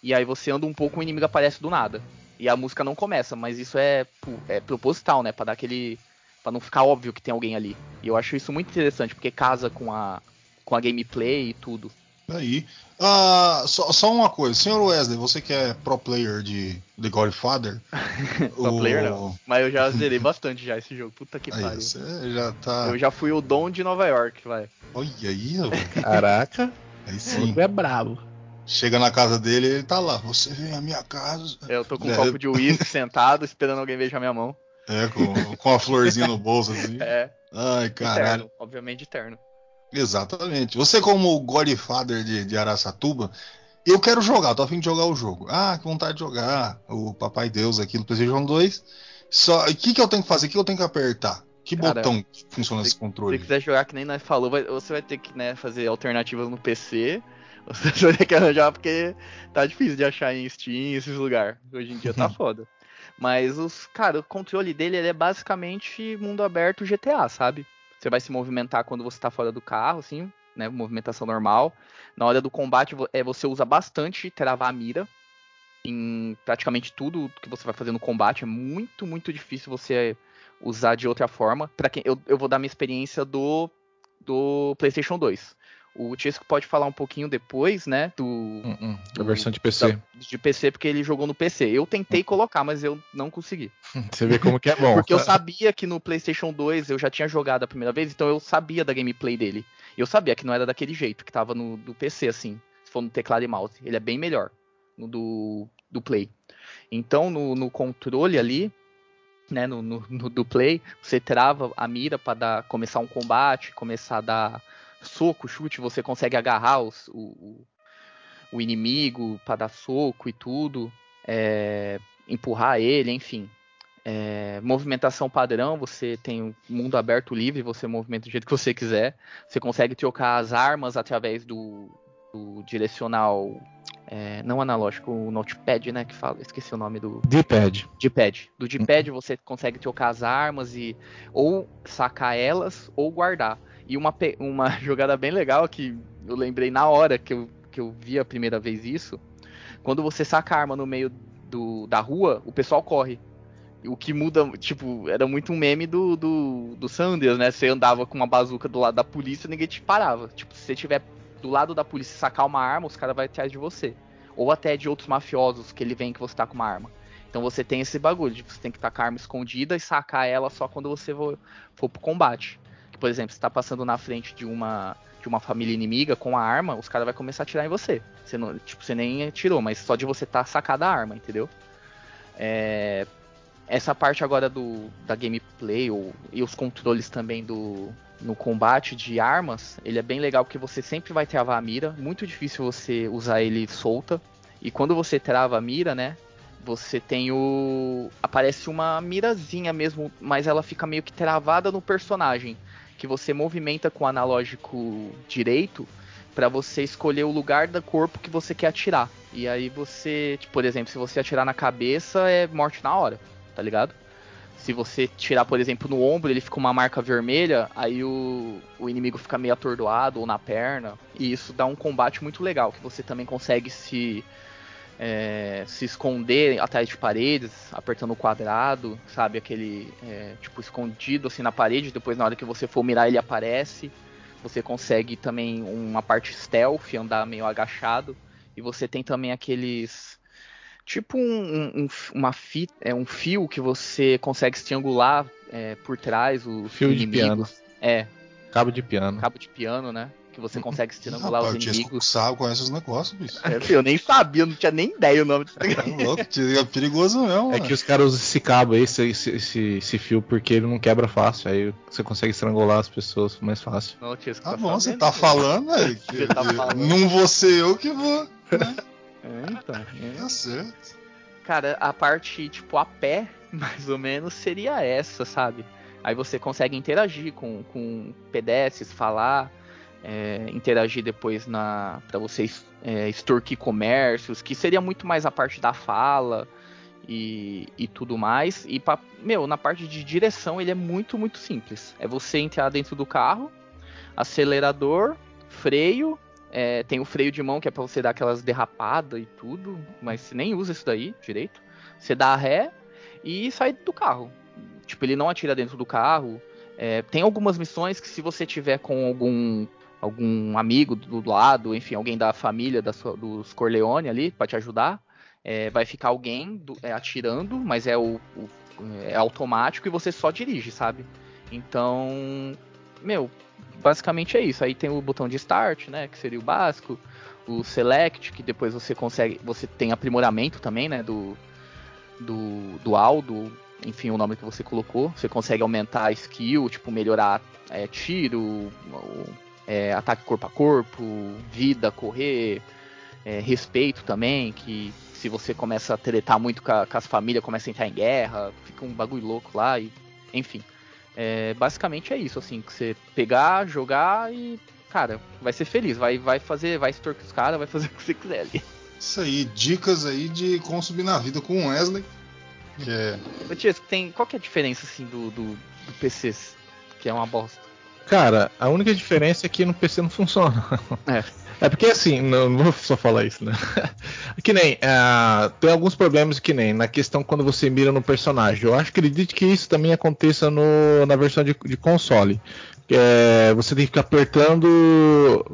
e aí você anda um pouco e o inimigo aparece do nada. E a música não começa, mas isso é, é proposital, né? Pra dar aquele. Pra não ficar óbvio que tem alguém ali. E eu acho isso muito interessante, porque casa com a, com a gameplay e tudo. Aí. Ah, só, só uma coisa, senhor Wesley, você que é pro player de The Godfather. <laughs> Pro player não. Mas eu já <laughs> zerei bastante já esse jogo. Puta que Aí, pariu. você já tá. Eu já fui o Dom de Nova York, vai. Olha aí, velho. Caraca, Aí o sim. jogo é brabo. Chega na casa dele ele tá lá. Você vem à minha casa. Eu tô com um É. copo de uísque sentado, esperando alguém beijar minha mão. É, com, com a florzinha no bolso assim. <laughs> É, Ai, caralho. terno. Obviamente terno. Exatamente. Você, como o Godfather de, de Araçatuba, eu quero jogar, tô a fim de jogar o jogo. Ah, que vontade de jogar. O Papai Deus aqui no PlayStation 2. Só, o que, que eu tenho que fazer? O que eu tenho que apertar? Que Cara, botão que funciona esse Se controle? você quiser jogar que nem nós falou, vai- você vai ter que né, fazer alternativas no PC. Você <laughs> vai ter que arranjar porque tá difícil de achar em Steam, esses lugares. Hoje em dia tá <laughs> foda. Mas os, cara, o controle dele ele é basicamente mundo aberto GTA, sabe? Você vai se movimentar quando você tá fora do carro, assim, né? Movimentação normal. Na hora do combate, é, você usa bastante travar a mira. Em praticamente tudo que você vai fazer no combate. É muito, muito difícil você usar de outra forma. Para quem eu, eu vou dar minha experiência do do PlayStation 2. O Tisco pode falar um pouquinho depois, né, do Uh-uh. A versão de PC. da- de PC porque ele jogou no PC. Eu tentei colocar, mas eu não consegui. <laughs> Você vê como que é bom. <laughs> Porque eu sabia que no PlayStation 2 eu já tinha jogado a primeira vez, então eu sabia da gameplay dele. E eu sabia que não era daquele jeito, que tava no do PC, assim. Se for no teclado e mouse. Ele é bem melhor no do, do Play. Então, no, no controle ali, né, no, no- no do Play, você trava a mira para dar começar um combate, começar a dar soco, chute, você consegue agarrar os- o, o, inimigo para dar soco e tudo, é, empurrar ele, enfim. É, movimentação padrão, você tem o mundo aberto livre, você movimenta do jeito que você quiser. Você consegue trocar as armas através do, do direcional, é, não analógico, o notepad, né, que fala, esqueci o nome do, D-pad. D-pad. Do D-pad você consegue trocar as armas e ou sacar elas ou guardar. E uma, uma <laughs> jogada bem legal que eu lembrei na hora que eu, que eu vi a primeira vez isso. Quando você saca a arma no meio do, da rua, o pessoal corre. O que muda, tipo, era muito um meme do, do, do Sanders, né? Você andava com uma bazuca do lado da polícia ninguém te parava. Tipo, se você tiver do lado da polícia sacar uma arma, os caras vão atrás de você. Ou até de outros mafiosos que ele vem que você tá com uma arma. Então você tem esse bagulho de você tem que estar com a arma escondida e sacar ela só quando você for, for pro combate. Por exemplo, você tá passando na frente de uma de uma família inimiga com a arma, os caras vão começar a atirar em você. Você não, tipo, você nem atirou, mas só de você tá sacada a arma, entendeu? É, essa parte agora do da gameplay ou, e os controles também do no combate de armas, ele é bem legal porque você sempre vai travar a mira, muito difícil você usar ele solta. E quando você trava a mira, né, você tem o. Aparece uma mirazinha mesmo, mas ela fica meio que travada no personagem. Que você movimenta com o analógico direito, para você escolher o lugar do corpo que você quer atirar. E aí você, tipo, por exemplo, se você atirar na cabeça, é morte na hora, tá ligado? Se você tirar, por exemplo, no ombro, ele fica uma marca vermelha, aí o, o inimigo fica meio atordoado ou na perna. E isso dá um combate muito legal, que você também consegue se é, se esconder atrás de paredes, apertando o quadrado, sabe? Aquele, é, tipo, escondido assim na parede, depois na hora que você for mirar ele aparece. Você consegue também uma parte stealth, andar meio agachado. E você tem também aqueles tipo um, um, uma fita, é um fio que você consegue triangular é, por trás os Fio de inimigos. piano. É, Cabo de piano. cabo de piano, né? Que você consegue Rapaz, o os inimigos. sabe, conhece os negócios, bicho. É, filho, eu nem sabia, não tinha nem ideia o nome. É louco, é perigoso mesmo. É mano. que os caras usam esse cabo aí, esse, esse, esse, esse fio, porque ele não quebra fácil. Aí você consegue estrangular as pessoas mais fácil. Não, tinha Tá bom, você tá falando, velho. <laughs> que- Você tá falando. Não vou ser eu que vou. <laughs> É, então, é. Tá certo. Cara, a parte, tipo, a pé, <laughs> mais ou menos, seria essa, sabe? Aí você consegue interagir com, com pedestres, falar, é, interagir depois na para você es- é, extorquir comércios, que seria muito mais a parte da fala e, e tudo mais. E, pra, meu, na parte de direção ele é muito, muito simples. É você entrar dentro do carro, acelerador, freio, é, tem o freio de mão que é pra você dar aquelas derrapadas e tudo, mas você nem usa isso daí direito. Você dá ré e sai do carro. Tipo, ele não atira dentro do carro. É, tem algumas missões que se você tiver com algum algum amigo do lado, enfim, alguém da família da sua- dos Corleone ali pra te ajudar, é, vai ficar alguém do- é, atirando, mas é o, o- é automático e você só dirige, sabe? Então, meu, basicamente é isso. Aí tem o botão de start, né, que seria o básico, o select, que depois você consegue, você tem aprimoramento também, né, do do, do Aldo, enfim, o nome que você colocou. Você consegue aumentar a skill, tipo, melhorar é, tiro, é, ataque corpo a corpo, vida, correr, é, respeito também, que se você começa a tretar muito com, a- com as famílias, começa a entrar em guerra, fica um bagulho louco lá, e enfim. É, basicamente é isso, assim, que você pegar, jogar e, cara, vai ser feliz, vai, vai fazer, vai extorquir os caras, vai fazer o <laughs> que você quiser ali. Isso aí, dicas aí de como subir na vida com o Wesley. Que é. Tiesco, tem, qual que é a diferença, assim, do, do, do PC, que é uma bosta? Cara, a única diferença é que no PC não funciona. É. É porque assim, não, não vou só falar isso, né? que nem, ah, tem alguns problemas que nem na questão quando você mira no personagem. Eu acho que acredito que isso também aconteça no, na versão de, de console. É, você tem que ficar apertando.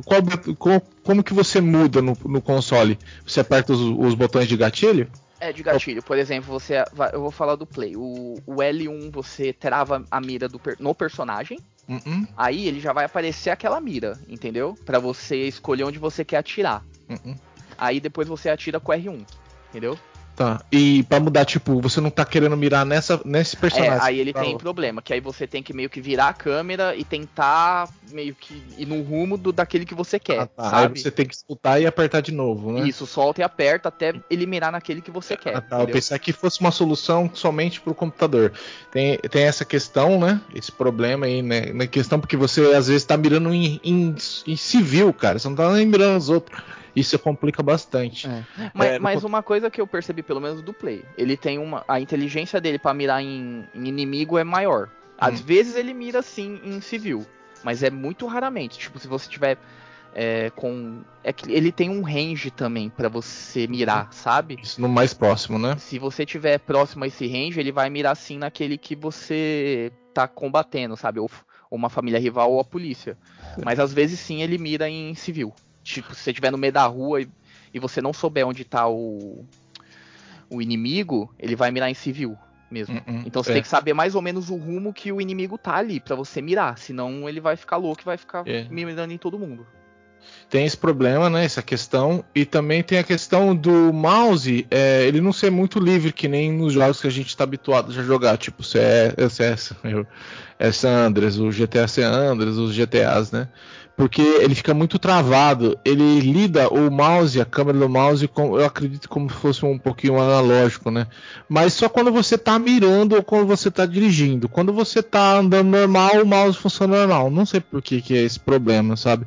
Qual, como que você muda no, no console? Você aperta os, os botões de gatilho? É, de gatilho. Por exemplo, você. Eu vou falar do play. O, o L1 você trava a mira do, no personagem. Uh-uh, Aí ele já vai aparecer aquela mira, entendeu? Pra você escolher onde você quer atirar. uh-uh. Aí depois você atira com R1. Entendeu? Tá. E pra mudar, tipo, você não tá querendo mirar nessa, nesse personagem. É, aí ele Tá, tem problema, que aí você tem que meio que virar a câmera e tentar meio que ir no rumo do, daquele que você quer, Ah, tá. Aí sabe? você tem que escutar e apertar de novo, né? Isso, solta e aperta até ele mirar naquele que você quer. Ah, tá. Eu pensei que fosse uma solução somente pro computador. Tem, tem essa questão, né? Esse problema aí, né? Na questão porque você às vezes tá mirando em, em, em civil, cara. Você não tá nem mirando os outros. Isso complica bastante. É. Mas, É, mas uma coisa que eu percebi, pelo menos do Play, ele tem uma. A inteligência dele pra mirar em, em inimigo é maior. Às Hum. vezes ele mira sim em civil, mas é muito raramente. Tipo, se você tiver é, com. É que ele tem um range também pra você mirar, sabe? Isso no mais próximo, né? Se você tiver próximo a esse range, ele vai mirar sim naquele que você tá combatendo, sabe? Ou, ou uma família rival ou a polícia. Mas às vezes sim ele mira em civil. Tipo, se você estiver no meio da rua e, e você não souber onde tá o, o inimigo, ele vai mirar em civil mesmo. Uh-uh. Então você É. tem que saber mais ou menos o rumo que o inimigo tá ali pra você mirar. Senão ele vai ficar louco e vai ficar É. mirando em todo mundo. Tem esse problema, né? Essa questão. E também tem a questão do mouse, é, ele não ser muito livre, que nem nos jogos que a gente está habituado a jogar, tipo CS, CS, eu- é San Andreas, o GTA San Andreas, os GTAs, né? Porque ele fica muito travado. Ele lida o mouse, a câmera do mouse, com, eu acredito como se fosse um pouquinho analógico, né? Mas só quando você tá mirando ou quando você tá dirigindo. Quando você tá andando normal, o mouse funciona normal. Não sei por que, que é esse problema, sabe?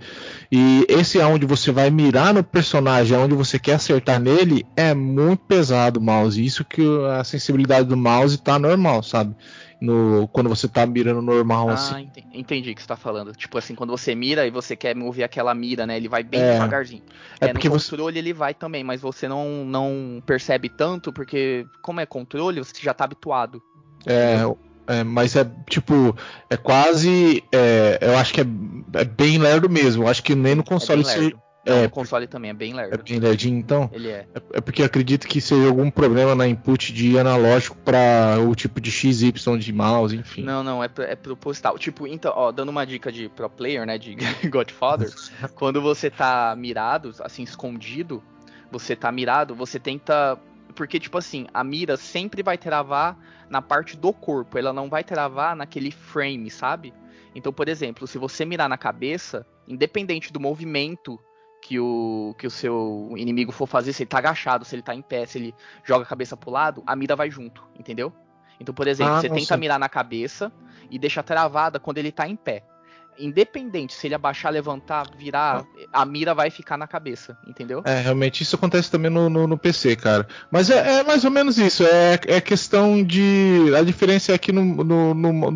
E esse é onde você vai mirar no personagem, é onde você quer acertar nele, é muito pesado o mouse. Isso que a sensibilidade do mouse tá normal, sabe? No, quando você tá mirando normal Ah, assim. enten- entendi o que você tá falando. Tipo assim, quando você mira e você quer mover aquela mira, né? Ele vai bem É. devagarzinho. É É, porque no você- controle ele vai também, mas você não, não percebe tanto, porque como é controle, você já tá habituado. É, é, mas é tipo, é quase. é, eu acho que é, é bem lerdo mesmo. Eu acho que nem no console é você. lerdo. Não, é, no console também é bem É lerdo. bem lerdinho, então. Ele é. É, é porque eu acredito que seja algum problema na input de analógico para o tipo de XY de mouse, enfim. Não, não, é, é proposital. Tipo, então, ó, dando uma dica de pro player, né, de <laughs> Godfather, <laughs> quando você tá mirado, assim, escondido, você tá mirado, você tenta. Porque, tipo assim, a mira sempre vai travar na parte do corpo, ela não vai travar naquele frame, sabe? Então, por exemplo, se você mirar na cabeça, independente do movimento que o, que o seu inimigo for fazer, se ele tá agachado, se ele tá em pé, se ele joga a cabeça pro lado, a mira vai junto, entendeu? Então, por exemplo, Ah, você nossa. tenta mirar na cabeça e deixa travada quando ele tá em pé. Independente se ele abaixar, levantar, virar, a mira vai ficar na cabeça, entendeu? É, realmente isso acontece também no, no, no PC, cara. Mas é, é mais ou menos isso. É, é questão de. A diferença é que no, no, no,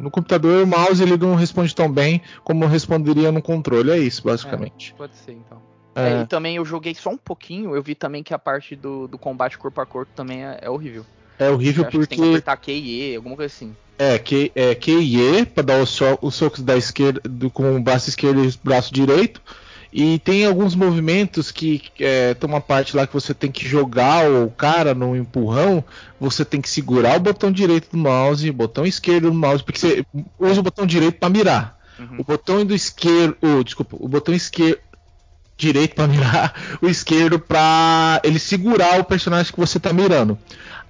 no- computador o mouse ele não responde tão bem como responderia no controle. É isso, basicamente. Pode ser, então. É, É, e também eu joguei só um pouquinho, eu vi também que a parte do, do combate corpo a corpo também é, é horrível. é horrível Eu acho que tem que porque. apertar Q e E, alguma coisa assim. É, Q, é e pra dar os, so- os socos da esquerda do- com o braço esquerdo e o braço direito. E tem alguns movimentos que é, tem uma parte lá que você tem que jogar o cara no empurrão, você tem que segurar o botão direito do mouse, o botão esquerdo do mouse, porque você usa o botão direito para mirar. Uhum. O botão do esquerdo, oh, desculpa, o botão esquerdo direito para mirar, <laughs> o esquerdo para ele segurar o personagem que você tá mirando.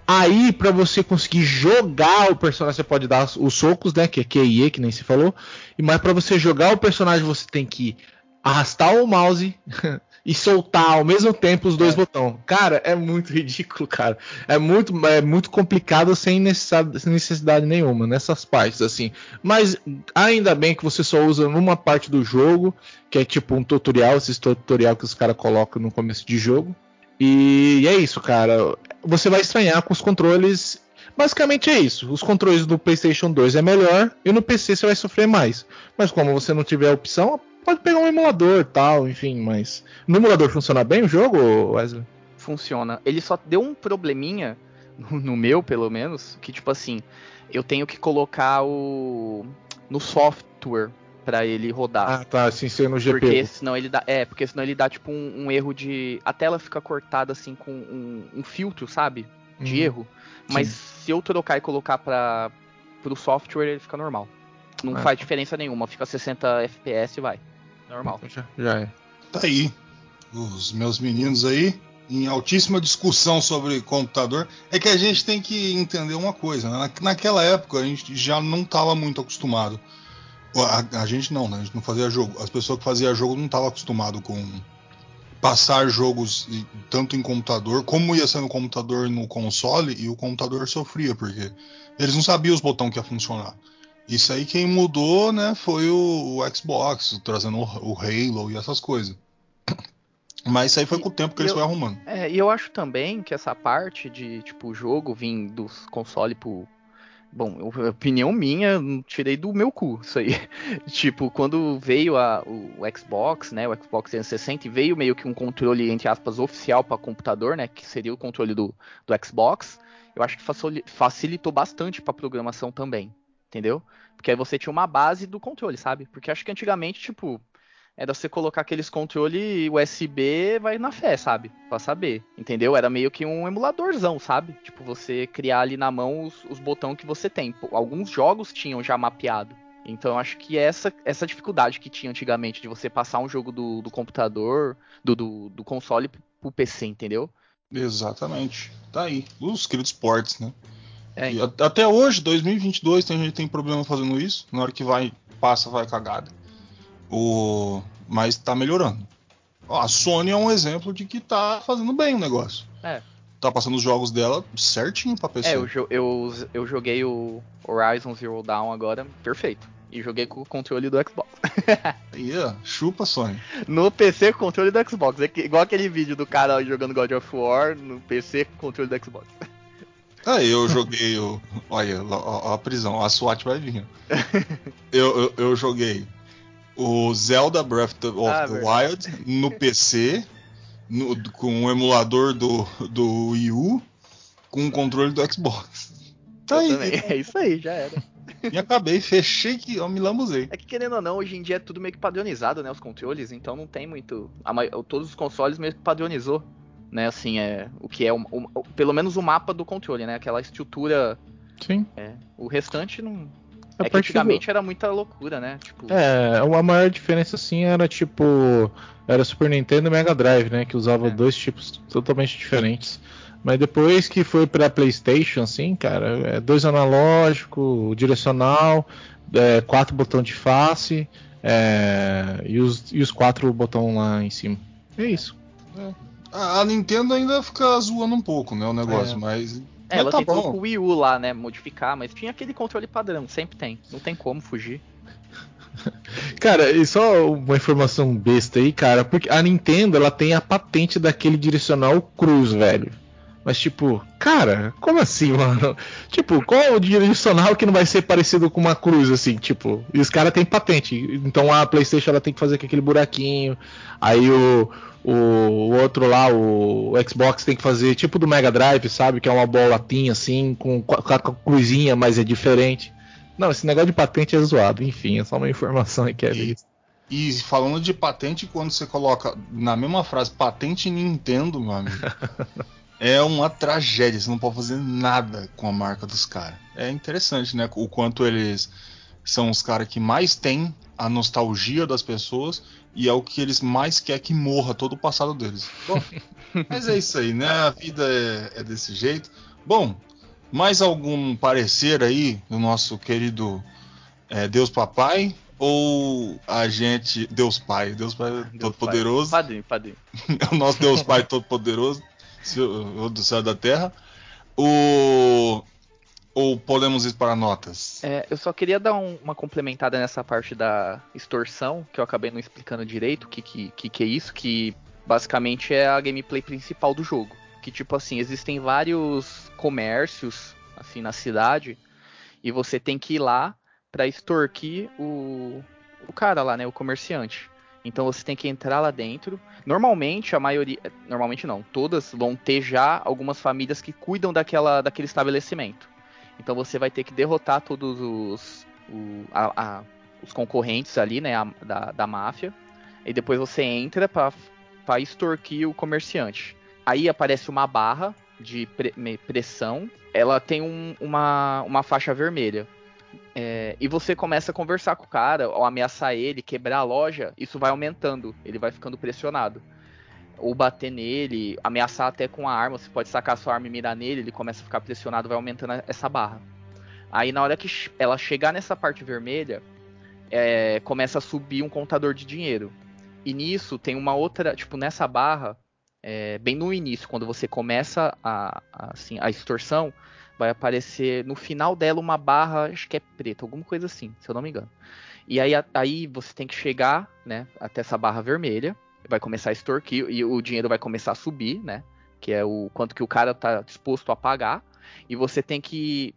Aí, pra você conseguir jogar o personagem, você pode dar os socos, né? Que é Q e E, que nem se falou. E mas pra você jogar o personagem, você tem que arrastar o mouse <laughs> e soltar ao mesmo tempo os dois É. botões. Cara, é muito <laughs> ridículo, cara. É muito, é muito complicado sem necessidade, sem necessidade nenhuma nessas partes, assim. Mas ainda bem que você só usa numa parte do jogo, que é tipo um tutorial, esse tutorial que os caras colocam no começo de jogo. E é isso, cara. Você vai estranhar com os controles. Basicamente é isso. Os controles do PlayStation 2 é melhor e no PC você vai sofrer mais. Mas como você não tiver opção, pode pegar um emulador, tal, enfim. Mas no emulador funciona bem o jogo, Wesley? Funciona. Ele só deu um probleminha, no meu pelo menos, que tipo assim, eu tenho que colocar o. no software pra ele rodar. Ah, tá. Assim, ser no GPU. Porque senão ele dá. É, porque senão ele dá tipo um, um erro de. A tela fica cortada assim com um, um filtro, sabe? De Uhum. erro. Mas se eu trocar e colocar para pro software, ele fica normal. Não Ah. faz diferença nenhuma, fica 60 FPS e vai. Normal. Já, já é. Tá aí. Os meus meninos aí, em altíssima discussão sobre computador. É que a gente tem que entender uma coisa. Né? Na- Naquela época a gente já não estava muito acostumado. A, a gente não, né? A gente não fazia jogo. As pessoas que faziam jogo não estavam acostumadas com passar jogos tanto em computador, como ia ser no computador no console, e o computador sofria, porque eles não sabiam os botões que ia funcionar. Isso aí quem mudou, né, foi o, o Xbox, trazendo o, o Halo e essas coisas. Mas isso aí foi com o tempo que eles foram arrumando. É, e eu acho também que essa parte de, tipo, jogo vir dos console pro. Bom, opinião minha, tirei do meu cu isso aí. <laughs> tipo, quando veio a, o, o Xbox, né, o Xbox 360, e veio meio que um controle, entre aspas, oficial para computador, né, que seria o controle do, do Xbox, eu acho que facili- facilitou bastante pra programação também, entendeu? Porque aí você tinha uma base do controle, sabe? Porque acho que antigamente, tipo, era você colocar aqueles controle USB, vai na fé, sabe? Pra saber, entendeu? Era meio que um emuladorzão, sabe? Tipo, você criar ali na mão os, os botões que você tem. Alguns jogos tinham já mapeado. Então eu acho que essa, essa dificuldade que tinha antigamente de você passar um jogo do, do computador, do, do, do console pro PC, entendeu? Exatamente. Tá aí. Os queridos ports, né? É, E a- até hoje, 2022, tem gente que tem problema fazendo isso. Na hora que vai, passa, vai cagada. O... Mas tá melhorando. A Sony é um exemplo de que tá fazendo bem o negócio. É. Tá passando os jogos dela certinho pra PC. É, eu, eu, eu joguei o Horizon Zero Dawn agora, perfeito. E joguei com o controle do Xbox. <laughs> Ó, chupa, Sony. no PC com o controle do Xbox. É que- igual aquele vídeo do cara jogando God of War no PC com o controle do Xbox. Aí <laughs> eu joguei o. Olha, ó a prisão, a SWAT vai vir. <laughs> eu, eu, eu joguei o Zelda Breath of Ah, the verdade. Wild no PC, no- com o emulador do, do Wii U, com o controle do Xbox. Tá aí. também. <laughs> É isso aí, já era. E acabei, fechei que eu me lambuzei. É que querendo ou não, hoje em dia é tudo meio que padronizado, né? Os controles, então não tem muito. mai- todos os consoles meio que padronizou, né? Assim, é o que é o, o- pelo menos o mapa do controle, né? Aquela estrutura. Sim. O restante não. É que partir do- antigamente era muita loucura, né? Tipo, É, a maior diferença assim era tipo. Era Super Nintendo e Mega Drive, né? Que usava É. dois tipos totalmente diferentes. Mas depois que foi pra PlayStation, assim, cara, é dois analógico, direcional, é, quatro botão de face é, e, os, e os quatro botão lá em cima. É isso. A, a Nintendo ainda fica zoando um pouco, né? O negócio, É. mas. É, mas ela tá tentou bom. com o Wii U lá, né? Modificar, mas tinha aquele controle padrão, sempre tem. Não tem como fugir. <laughs> Cara, e só uma informação besta aí, cara, porque a Nintendo ela tem a patente daquele direcional cruz, velho. Mas tipo, cara, como assim, <laughs> mano? Tipo, qual é o direcional que não vai ser parecido com uma cruz assim, tipo? E os caras têm patente. Então a PlayStation ela tem que fazer com aquele buraquinho. Aí o, o, o outro lá, o, Xbox tem que fazer tipo do Mega Drive, sabe? Que é uma bolatinha assim, com, com a com cruzinha, mas é diferente. Não, esse negócio de patente é zoado. Enfim, é só uma informação aí que é isso. E falando de patente, quando você coloca na mesma frase patente Nintendo, meu amigo, <laughs> é uma tragédia. Você não pode fazer nada com a marca dos caras. É interessante, né? O quanto eles são os caras que mais têm a nostalgia das pessoas e é o que eles mais querem que morra todo o passado deles. Bom, <laughs> mas é isso aí, né? A vida é, é desse jeito. Bom, mais algum parecer aí do nosso querido é, Deus Papai? Ou a gente. Deus Pai, Deus Pai Todo-Poderoso. Padrinho, padrinho. <laughs> é o nosso Deus Pai Todo-Poderoso, Do céu da terra. Ou. Ou podemos ir para notas? É, eu só queria dar um- uma complementada nessa parte da extorsão, que eu acabei não explicando direito o que, que, que, que é isso, que basicamente é a gameplay principal do jogo. Que tipo assim, existem vários comércios assim na cidade e você tem que ir lá pra extorquir o, o cara lá, né, o comerciante. Então você tem que entrar lá dentro. Normalmente a maioria, normalmente não, todas vão ter já algumas famílias que cuidam daquela, daquele estabelecimento. Então você vai ter que derrotar todos os, o- a- a- os concorrentes ali, né, a- da, da máfia. E depois você entra pra extorquir o comerciante. Aí aparece uma barra de pre- pressão. Ela tem um- uma, uma faixa vermelha. É, e você começa a conversar com o cara, ou ameaçar ele, quebrar a loja, isso vai aumentando, ele vai ficando pressionado. Ou bater nele, ameaçar até com a arma, você pode sacar sua arma e mirar nele, ele começa a ficar pressionado, vai aumentando essa barra. Aí na hora que ela chegar nessa parte vermelha, é, começa a subir um contador de dinheiro. E nisso tem uma outra, tipo, nessa barra, é, bem no início, quando você começa a, a, assim, a extorsão, vai aparecer no final dela uma barra, acho que é preta, alguma coisa assim, se eu não me engano. E aí, aí você tem que chegar, né, até essa barra vermelha, vai começar a extorquir e o dinheiro vai começar a subir, né, que é o quanto que o cara tá disposto a pagar, e você tem que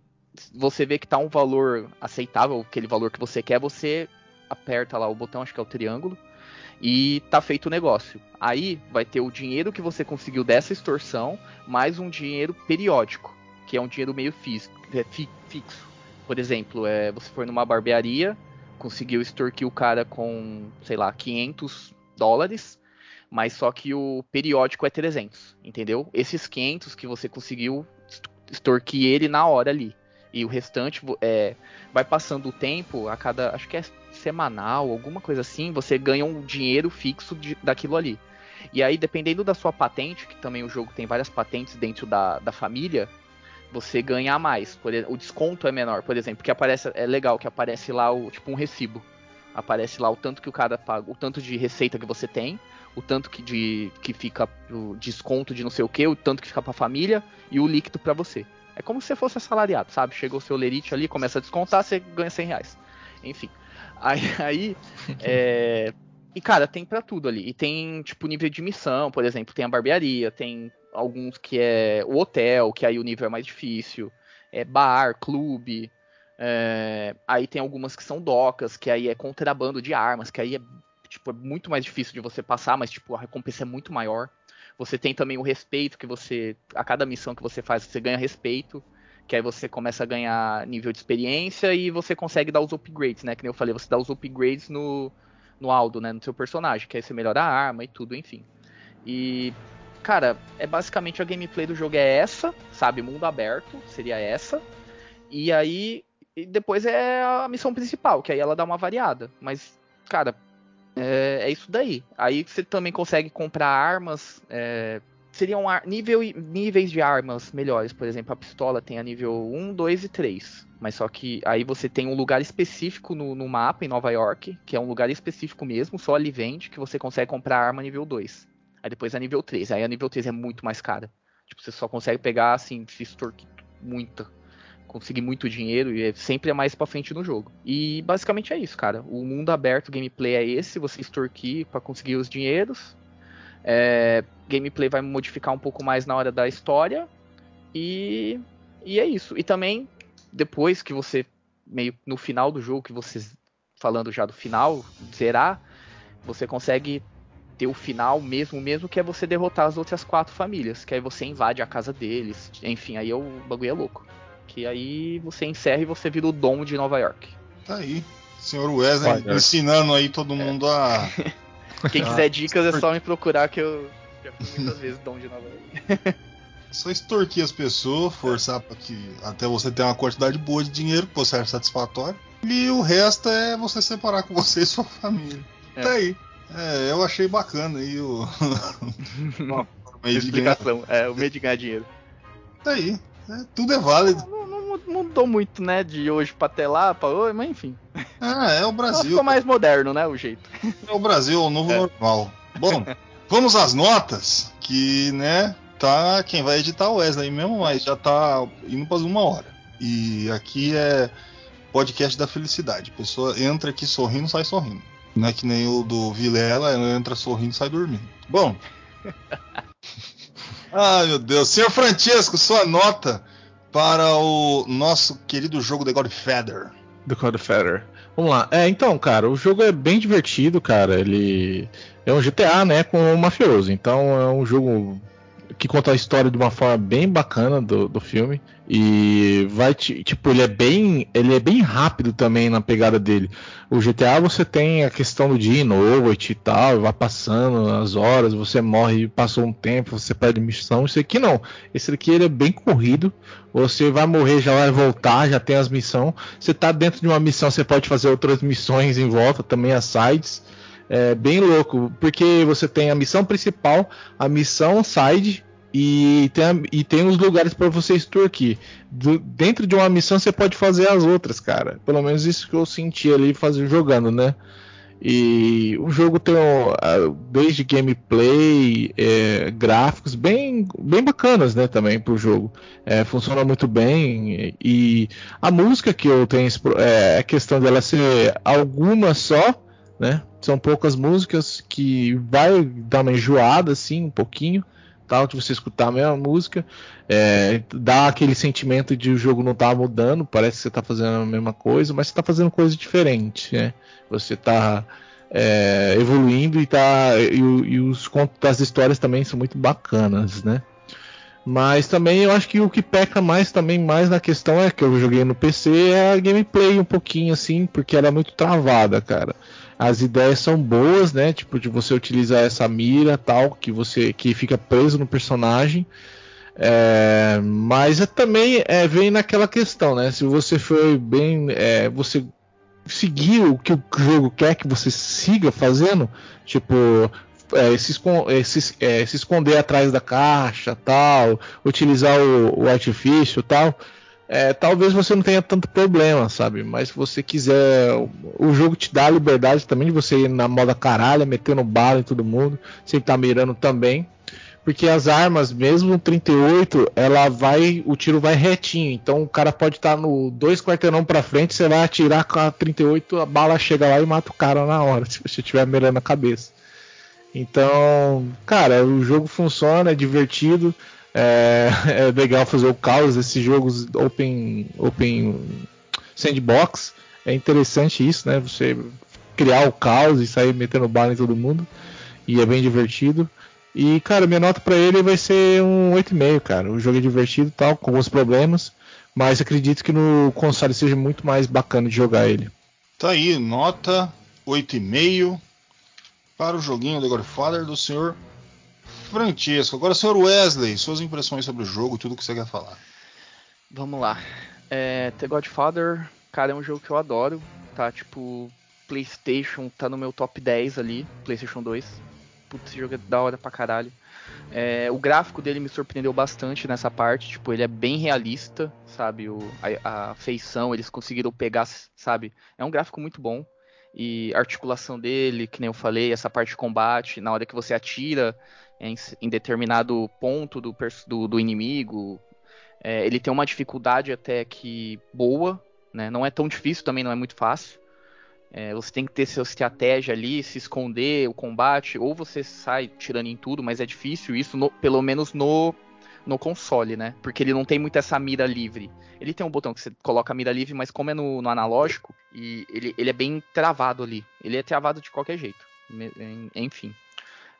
você vê que tá um valor aceitável, aquele valor que você quer, você aperta lá o botão, acho que é o triângulo, e tá feito o negócio. Aí vai ter o dinheiro que você conseguiu dessa extorsão, mais um dinheiro periódico, que é um dinheiro meio físico, é fi- fixo. Por exemplo, é, você foi numa barbearia, conseguiu extorquir o cara com, sei lá, 500 dólares, mas só que o periódico é 300, entendeu? Esses 500 que você conseguiu extorquir ele na hora ali. E o restante é, vai passando o tempo, a cada, acho que é semanal, alguma coisa assim, você ganha um dinheiro fixo de- daquilo ali. E aí, dependendo da sua patente, que também o jogo tem várias patentes dentro da, da família, você ganha a mais. Por o desconto é menor, por exemplo, porque aparece, é legal que aparece lá o tipo um recibo. Aparece lá o tanto que o cara paga, o tanto de receita que você tem, o tanto que, de, que fica o desconto de não sei o que, o tanto que fica pra família e o líquido pra você. É como se você fosse assalariado, sabe? Chega o seu lerite ali, começa a descontar, você ganha 100 reais. Enfim. Aí, aí <laughs> é, e cara, tem para tudo ali. E tem tipo nível de missão, por exemplo, tem a barbearia, tem alguns que é o hotel, que aí o nível é mais difícil, é bar, clube. É, aí tem algumas que são docas, que aí é contrabando de armas, que aí é tipo é muito mais difícil de você passar, mas tipo a recompensa é muito maior. Você tem também o respeito que você a cada missão que você faz você ganha respeito que aí você começa a ganhar nível de experiência e você consegue dar os upgrades, né? Que nem eu falei, você dá os upgrades no, no Aldo, né? No seu personagem, que aí você melhora a arma e tudo, enfim. E, cara, é basicamente a gameplay do jogo é essa, sabe? Mundo aberto, seria essa. E aí, e depois é a missão principal, que aí ela dá uma variada. Mas, cara, é, é isso daí. Aí você também consegue comprar armas, é, seriam nível, níveis de armas melhores. Por exemplo, a pistola tem a nível 1, 2 e 3. Mas só que aí você tem um lugar específico no, no, mapa, em Nova York, que é um lugar específico mesmo, só ali vende, que você consegue comprar arma nível 2. Aí depois a nível 3. Aí a nível 3 é muito mais cara. Tipo, você só consegue pegar, assim, se extorquir muita. Conseguir muito dinheiro e é sempre é mais pra frente no jogo. E basicamente é isso, cara. O mundo aberto, o gameplay é esse, você extorquir para conseguir os dinheiros. É, gameplay vai modificar um pouco mais na hora da história. E, e é isso. E também, depois que você, meio no final do jogo, que você, falando já do final, zerar, você consegue ter o final mesmo, mesmo que é você derrotar as outras quatro famílias. Que aí você invade a casa deles. Enfim, aí o bagulho é louco. Que aí você encerra e você vira o dom de Nova York. Tá aí. Senhor Wesley ensinando aí todo mundo é. a. <laughs> Quem <laughs> quiser dicas é só me procurar que eu já fui muitas vezes dom de Nova York. Só extorquir as pessoas, forçar para que até você tenha uma quantidade boa de dinheiro que você acha satisfatório. E o resto é você separar com <laughs> você e sua família. É. Tá aí. É, eu achei bacana aí o. <laughs> explicação, é, o meio de ganhar dinheiro. Tá aí. É, tudo é válido. Mudou muito, né? De hoje pra até lá, pra hoje, mas enfim. Ah, é o Brasil. ficou mais moderno, né? O jeito. É o Brasil, o novo é. normal. Bom, <laughs> vamos às notas, que, né, tá. Quem vai editar é o Wesley mesmo, mas já tá indo para uma hora. E aqui é podcast da felicidade. A pessoa entra aqui sorrindo, sai sorrindo. Não é que nem o do Vilela, ela entra sorrindo sai dormindo. Bom. <laughs> Ai meu Deus. Senhor Francesco, sua nota para o nosso querido jogo The Godfather. The Godfather. Vamos lá. É, então, cara, o jogo é bem divertido, cara. Ele é um GTA, né, com um mafioso. Então é um jogo que conta a história de uma forma bem bacana do, do filme. E vai tipo ele é bem ele é bem rápido também na pegada dele. O GTA você tem a questão do dia noite e tal vai passando as horas você morre passou um tempo você perde missão. Esse aqui não. Esse aqui ele é bem corrido. Você vai morrer já vai voltar já tem as missões você tá dentro de uma missão você pode fazer outras missões em volta também as sides é bem louco, porque você tem a missão principal, a missão side e tem, e tem os lugares para você extorquir. Do, dentro de uma missão você pode fazer as outras, cara. Pelo menos isso que eu senti ali fazer, jogando, né? E o jogo tem desde gameplay, é, gráficos bem, bem bacanas, né? Também pro jogo. É, funciona muito bem. E a música que eu tenho é a questão dela ser alguma só, né? São poucas músicas que vai dar uma enjoada assim um pouquinho, tal, de você escutar a mesma música, é, dá aquele sentimento de o jogo não tá mudando, parece que você tá fazendo a mesma coisa, mas você tá fazendo coisa diferente, né? Você tá é, evoluindo e tá e, e os contos das histórias também são muito bacanas, né? Mas também eu acho que o que peca mais também mais na questão é que eu joguei no PC é a gameplay um pouquinho assim, porque ela é muito travada, cara as ideias são boas, né? Tipo, de você utilizar essa mira tal, que você que fica preso no personagem. É, mas é, também é, vem naquela questão, né? Se você foi bem. É, você seguir o que o jogo quer que você siga fazendo, tipo. É, se, é, se, é, se, esconder atrás da caixa, tal, utilizar o, o artifício, tal, é, talvez você não tenha tanto problema, sabe? Mas se você quiser, o jogo te dá a liberdade também de você ir na moda caralho, metendo bala em todo mundo, sem estar tá mirando também. porque as armas, mesmo 38, ela vai, o tiro vai retinho. Então o cara pode estar tá no dois quarteirão para frente, você vai atirar com a 38, a bala chega lá e mata o cara na hora, <laughs> se você estiver mirando a cabeça. Então, cara, o jogo funciona, é divertido, é, <laughs> é legal fazer o caos, esses jogos open, open sandbox, é interessante isso, né? Você criar o caos e sair metendo bala em todo mundo, e é bem divertido. E, cara, minha nota para ele vai ser um 8,5, cara. O jogo é divertido tal, com alguns problemas, mas acredito que no console seja muito mais bacana de jogar ele. Tá aí, nota 8,5 para o joguinho The Godfather do senhor Francesco. Agora, senhor Wesley, suas impressões sobre o jogo, tudo que você quer falar. Vamos lá. É, The Godfather, cara, é um jogo que eu adoro, tá? Tipo, PlayStation tá no meu top 10 ali, PlayStation 2 putz, esse jogo é da hora pra caralho. É, o gráfico dele me surpreendeu bastante nessa parte, tipo, ele é bem realista, sabe? O, a, a, feição, eles conseguiram pegar, sabe? É um gráfico muito bom. E a articulação dele, que nem eu falei, essa parte de combate, na hora que você atira em, em determinado ponto do, do, do inimigo, é, ele tem uma dificuldade até que boa, né? Não é tão difícil, também não é muito fácil. É, você tem que ter sua estratégia ali, se esconder o combate, ou você sai tirando em tudo, mas é difícil isso, no, pelo menos no, no console, né? Porque ele não tem muito essa mira livre. Ele tem um botão que você coloca a mira livre, mas como é no, no analógico, e ele, ele é bem travado ali. Ele é travado de qualquer jeito. Enfim.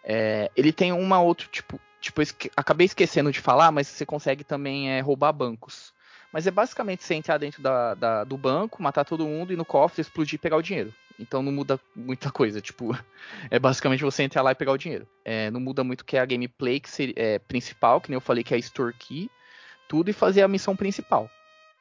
É, ele tem uma outra, tipo, tipo, acabei esquecendo de falar, mas você consegue também é, roubar bancos. Mas é basicamente você entrar dentro da, da, do banco, matar todo mundo e no cofre explodir e pegar o dinheiro. Então não muda muita coisa. Tipo, <laughs> é basicamente você entrar lá e pegar o dinheiro. É, não muda muito que é a gameplay que seria, é, principal, que nem eu falei que é Key, tudo e fazer a missão principal.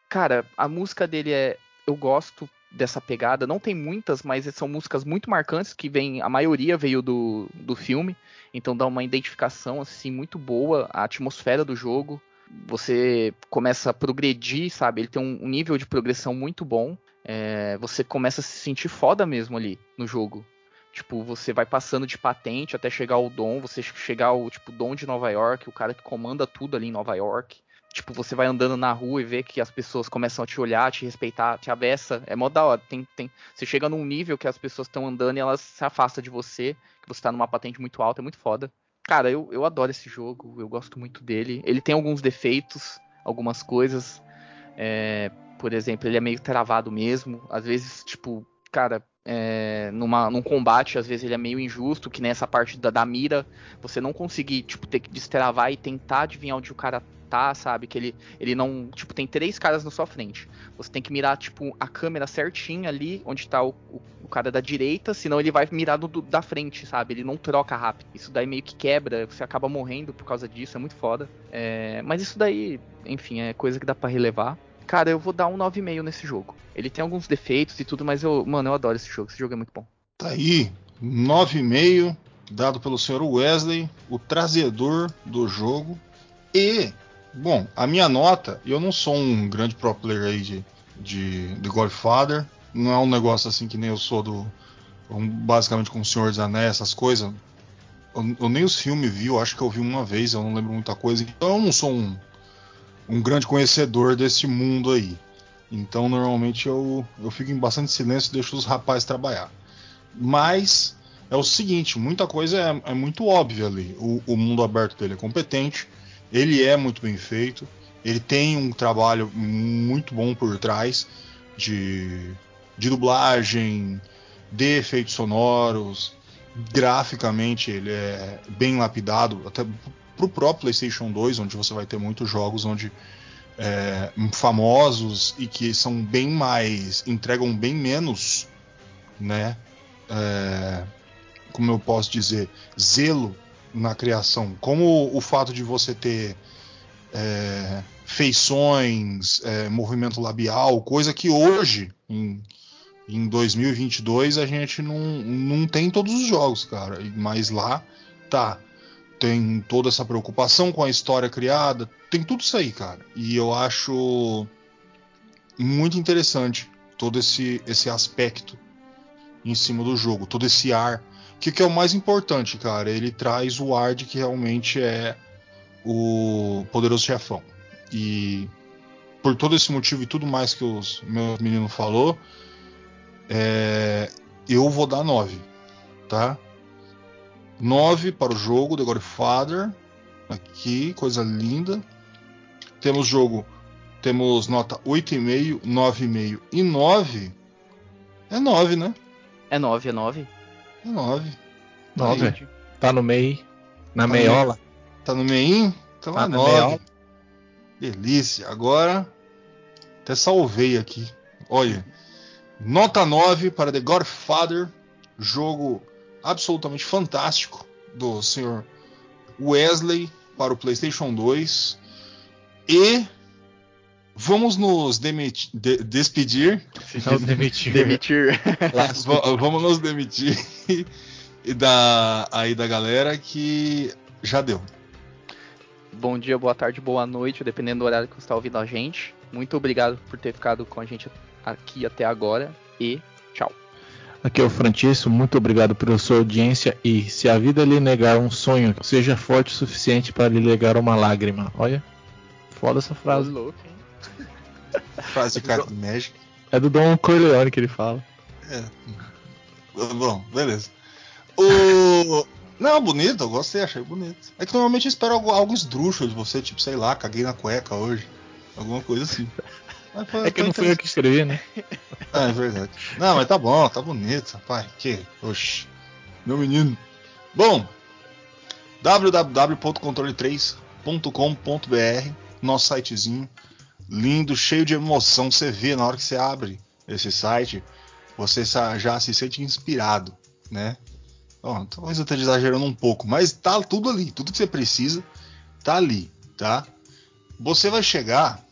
Cara, a música dele é. Eu gosto dessa pegada. Não tem muitas, mas são músicas muito marcantes que vem. A maioria veio do, do filme. Então dá uma identificação assim muito boa. A atmosfera do jogo você começa a progredir, sabe? Ele tem um nível de progressão muito bom. É, você começa a se sentir foda mesmo ali no jogo. Tipo, você vai passando de patente até chegar ao Dom, você chegar ao tipo Dom de Nova York, o cara que comanda tudo ali em Nova York. Tipo, você vai andando na rua e vê que as pessoas começam a te olhar, te respeitar, te abeça. É mó da hora. Tem, tem... Você chega num nível que as pessoas estão andando e elas se afastam de você, que você tá numa patente muito alta, é muito foda. Cara, eu, eu adoro esse jogo, eu gosto muito dele. Ele tem alguns defeitos, algumas coisas. É, por exemplo, ele é meio travado mesmo. Às vezes, tipo, cara, é, numa, num combate, às vezes ele é meio injusto, que nessa parte da, da mira, você não conseguir, tipo, ter que destravar e tentar adivinhar onde o cara tá, sabe? Que ele, ele não. Tipo, tem três caras na sua frente. Você tem que mirar, tipo, a câmera certinha ali onde tá o, o, o cara da direita, senão ele vai mirar do, da frente, sabe? Ele não troca rápido. Isso daí meio que quebra, você acaba morrendo por causa disso, é muito foda. É, mas isso daí, enfim, é coisa que dá para relevar. Cara, eu vou dar um 9,5 nesse jogo. Ele tem alguns defeitos e tudo, mas eu, mano, eu adoro esse jogo. Esse jogo é muito bom. Tá aí, 9,5 dado pelo senhor Wesley, o trazedor do jogo. E Bom, a minha nota, eu não sou um grande pro player aí de, de, de Godfather. Não é um negócio assim que nem eu sou do. Basicamente com o Senhor dos Anéis, essas coisas. Eu, eu, nem os filmes vi, eu acho que eu vi uma vez, eu não lembro muita coisa. Então eu não sou um, um grande conhecedor desse mundo aí. Então normalmente eu, eu fico em bastante silêncio e deixo os rapazes trabalhar. Mas é o seguinte, muita coisa é, é muito óbvia ali. O, o mundo aberto dele é competente ele é muito bem feito. Ele tem um trabalho muito bom por trás de, de dublagem, de efeitos sonoros. Graficamente, ele é bem lapidado, até para o próprio PlayStation 2, onde você vai ter muitos jogos onde é, famosos e que são bem mais. entregam bem menos, né? É, como eu posso dizer, zelo na criação. Como o fato de você ter é, feições, é, movimento labial, coisa que hoje, em, em 2022, a gente não, não tem em todos os jogos, cara. Mas lá tá. Tem toda essa preocupação com a história criada, tem tudo isso aí, cara. E eu acho muito interessante todo esse, esse aspecto em cima do jogo, todo esse ar. O que, que é o mais importante, cara? Ele traz o ar de que realmente é o poderoso chefão. E por todo esse motivo e tudo mais que os meus meninos falou, é, eu vou dar 9, tá? 9 para o jogo The Godfather. Aqui, coisa linda. Temos jogo, temos nota 8,5, 9,5 e 9. É 9, né? É 9, é 9. É 9. Nove. Tá no meio. Na Tá no meiola. Tá no meinho? Então Tá é na 9. meiola. Delícia. Agora, até salvei aqui. Olha, nota 9 para The Godfather, jogo absolutamente fantástico do senhor Wesley para o PlayStation 2. E vamos nos demiti- de- despedir. Não demitiu. Demitir. <laughs> Va- vamos nos demitir e da, aí da galera que já deu. Bom dia, boa tarde, boa noite, dependendo do horário que você está ouvindo a gente. Muito obrigado por ter ficado com a gente aqui até agora e tchau. Aqui é o Francisco, muito obrigado pela sua audiência e se a vida lhe negar um sonho, seja forte o suficiente para lhe negar uma lágrima. Olha, foda essa frase. louco, hein? <laughs> Frase de carta de Magic. É do Don Corleone que ele fala. Bom, beleza. O. <laughs> Não, bonito, eu gostei, achei bonito. É que normalmente eu espero algo, algo esdrúxulo de você, tipo, sei lá, caguei na cueca hoje. Alguma coisa assim. Foi- É que não fui eu que escrevi, né? <laughs> Ah, é verdade. Não, mas tá bom, tá bonito, rapaz. Que? Oxi. Meu menino. Bom, www.controle3.com.br, nosso sitezinho. Lindo, cheio de emoção. Você vê na hora que você abre esse site, você já se sente inspirado, né? Bom, talvez eu esteja exagerando um pouco, mas tá tudo ali. Tudo que você precisa tá ali, tá? Você vai chegar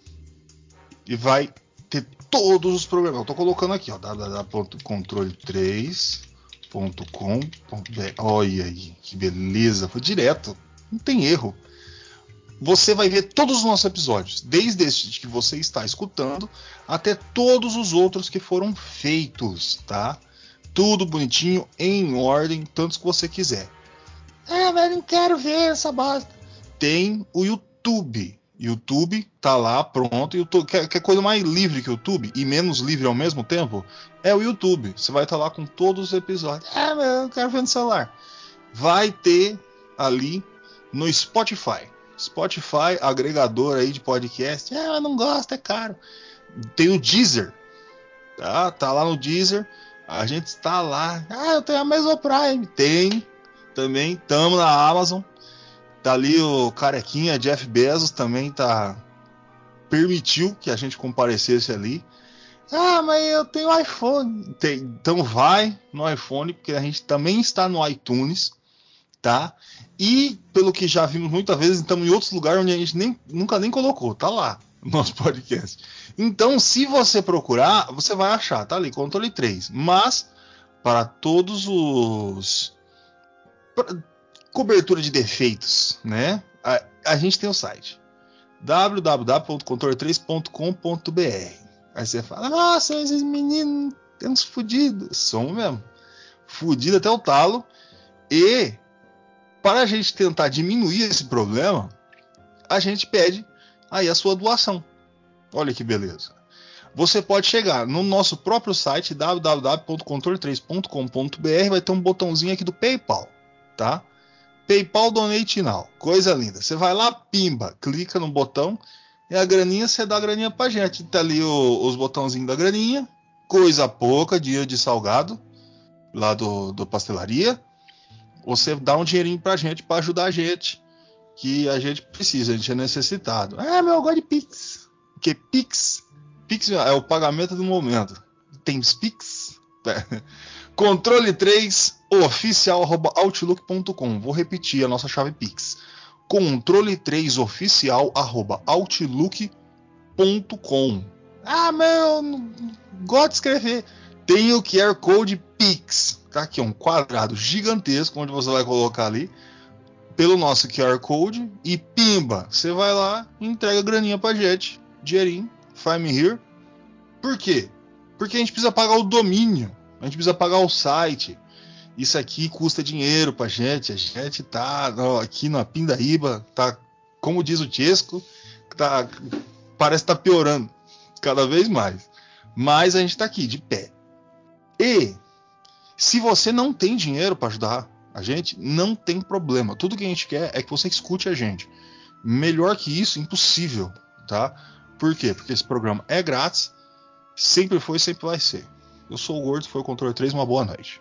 e vai ter todos os programas. Eu tô colocando aqui, ó, www.controle3.com.br. Olha aí, que beleza, foi direto, não tem erro. Você vai ver todos os nossos episódios, desde este que você está escutando até todos os outros que foram feitos, tá? Tudo bonitinho, em ordem, tantos que você quiser. Ah, mas não quero ver essa bosta. Tem o YouTube. YouTube tá lá, pronto. YouTube, quer, quer coisa mais livre que o YouTube e menos livre ao mesmo tempo? É o YouTube. Você vai estar lá com todos os episódios. Ah, eu quero ver no celular. Vai ter ali no Spotify. Spotify, agregador aí de podcast. Ah, mas não gosto, é caro. Tem o Deezer. Tá, tá lá no Deezer. A gente está lá. Ah, eu tenho a mesma Prime. Tem também. Tamo na Amazon. Tá ali o carequinha Jeff Bezos também tá permitiu que a gente comparecesse ali. Ah, mas eu tenho iPhone. Tem, então vai no iPhone, porque a gente também está no iTunes, tá? E pelo que já vimos muitas vezes, estamos em outros lugares onde a gente nem, nunca nem colocou, tá lá no nosso <laughs> podcast. Então, se você procurar, você vai achar, tá ali, controle 3. Mas para todos os pra- cobertura de defeitos, né? A, a gente tem o site www.controle3.com.br. Aí você fala: Nossa, esses meninos temos fudidos. Somos mesmo. Fudido até o talo. E para a gente tentar diminuir esse problema, a gente pede aí a sua doação. Olha que beleza. Você pode chegar no nosso próprio site www.controle3.com.br, vai ter um botãozinho aqui do PayPal, tá? PayPal Donate Now, coisa linda. Você vai lá, pimba, clica no botão e a graninha você dá a graninha pra gente. Tá ali o- os botãozinhos da graninha, coisa pouca, dia de salgado lá do, do pastelaria. Você dá um dinheirinho pra gente pra ajudar a gente, que a gente precisa, a gente é necessitado. Ah, meu, eu gosto de Pix. Porque Pix, Pix é o pagamento do momento. Tem Pix? É. Controle 3 oficial arroba outlook.com. Vou repetir a nossa chave Pix. Controle 3 oficial arroba outlook.com. Ah, meu, não gosto de escrever. Tem o QR Code Pix. Tá aqui, um quadrado gigantesco onde você vai colocar ali pelo nosso QR Code e pimba, você vai lá entrega a graninha pra gente, dinheirinho, Find Me Here. Por quê? Porque a gente precisa pagar o domínio A gente precisa pagar o site. Isso aqui custa dinheiro pra gente. A gente tá ó, aqui na Pindaíba, tá, como diz o Chesco, tá, parece que tá piorando cada vez mais. Mas a gente tá aqui, de pé. E se você não tem dinheiro para ajudar a gente, não tem problema. Tudo que a gente quer é que você escute a gente. Melhor que isso, impossível, tá? Por quê? Porque esse programa é grátis, sempre foi e sempre vai ser. Eu sou o Gordo, foi o Controle 3, uma boa noite.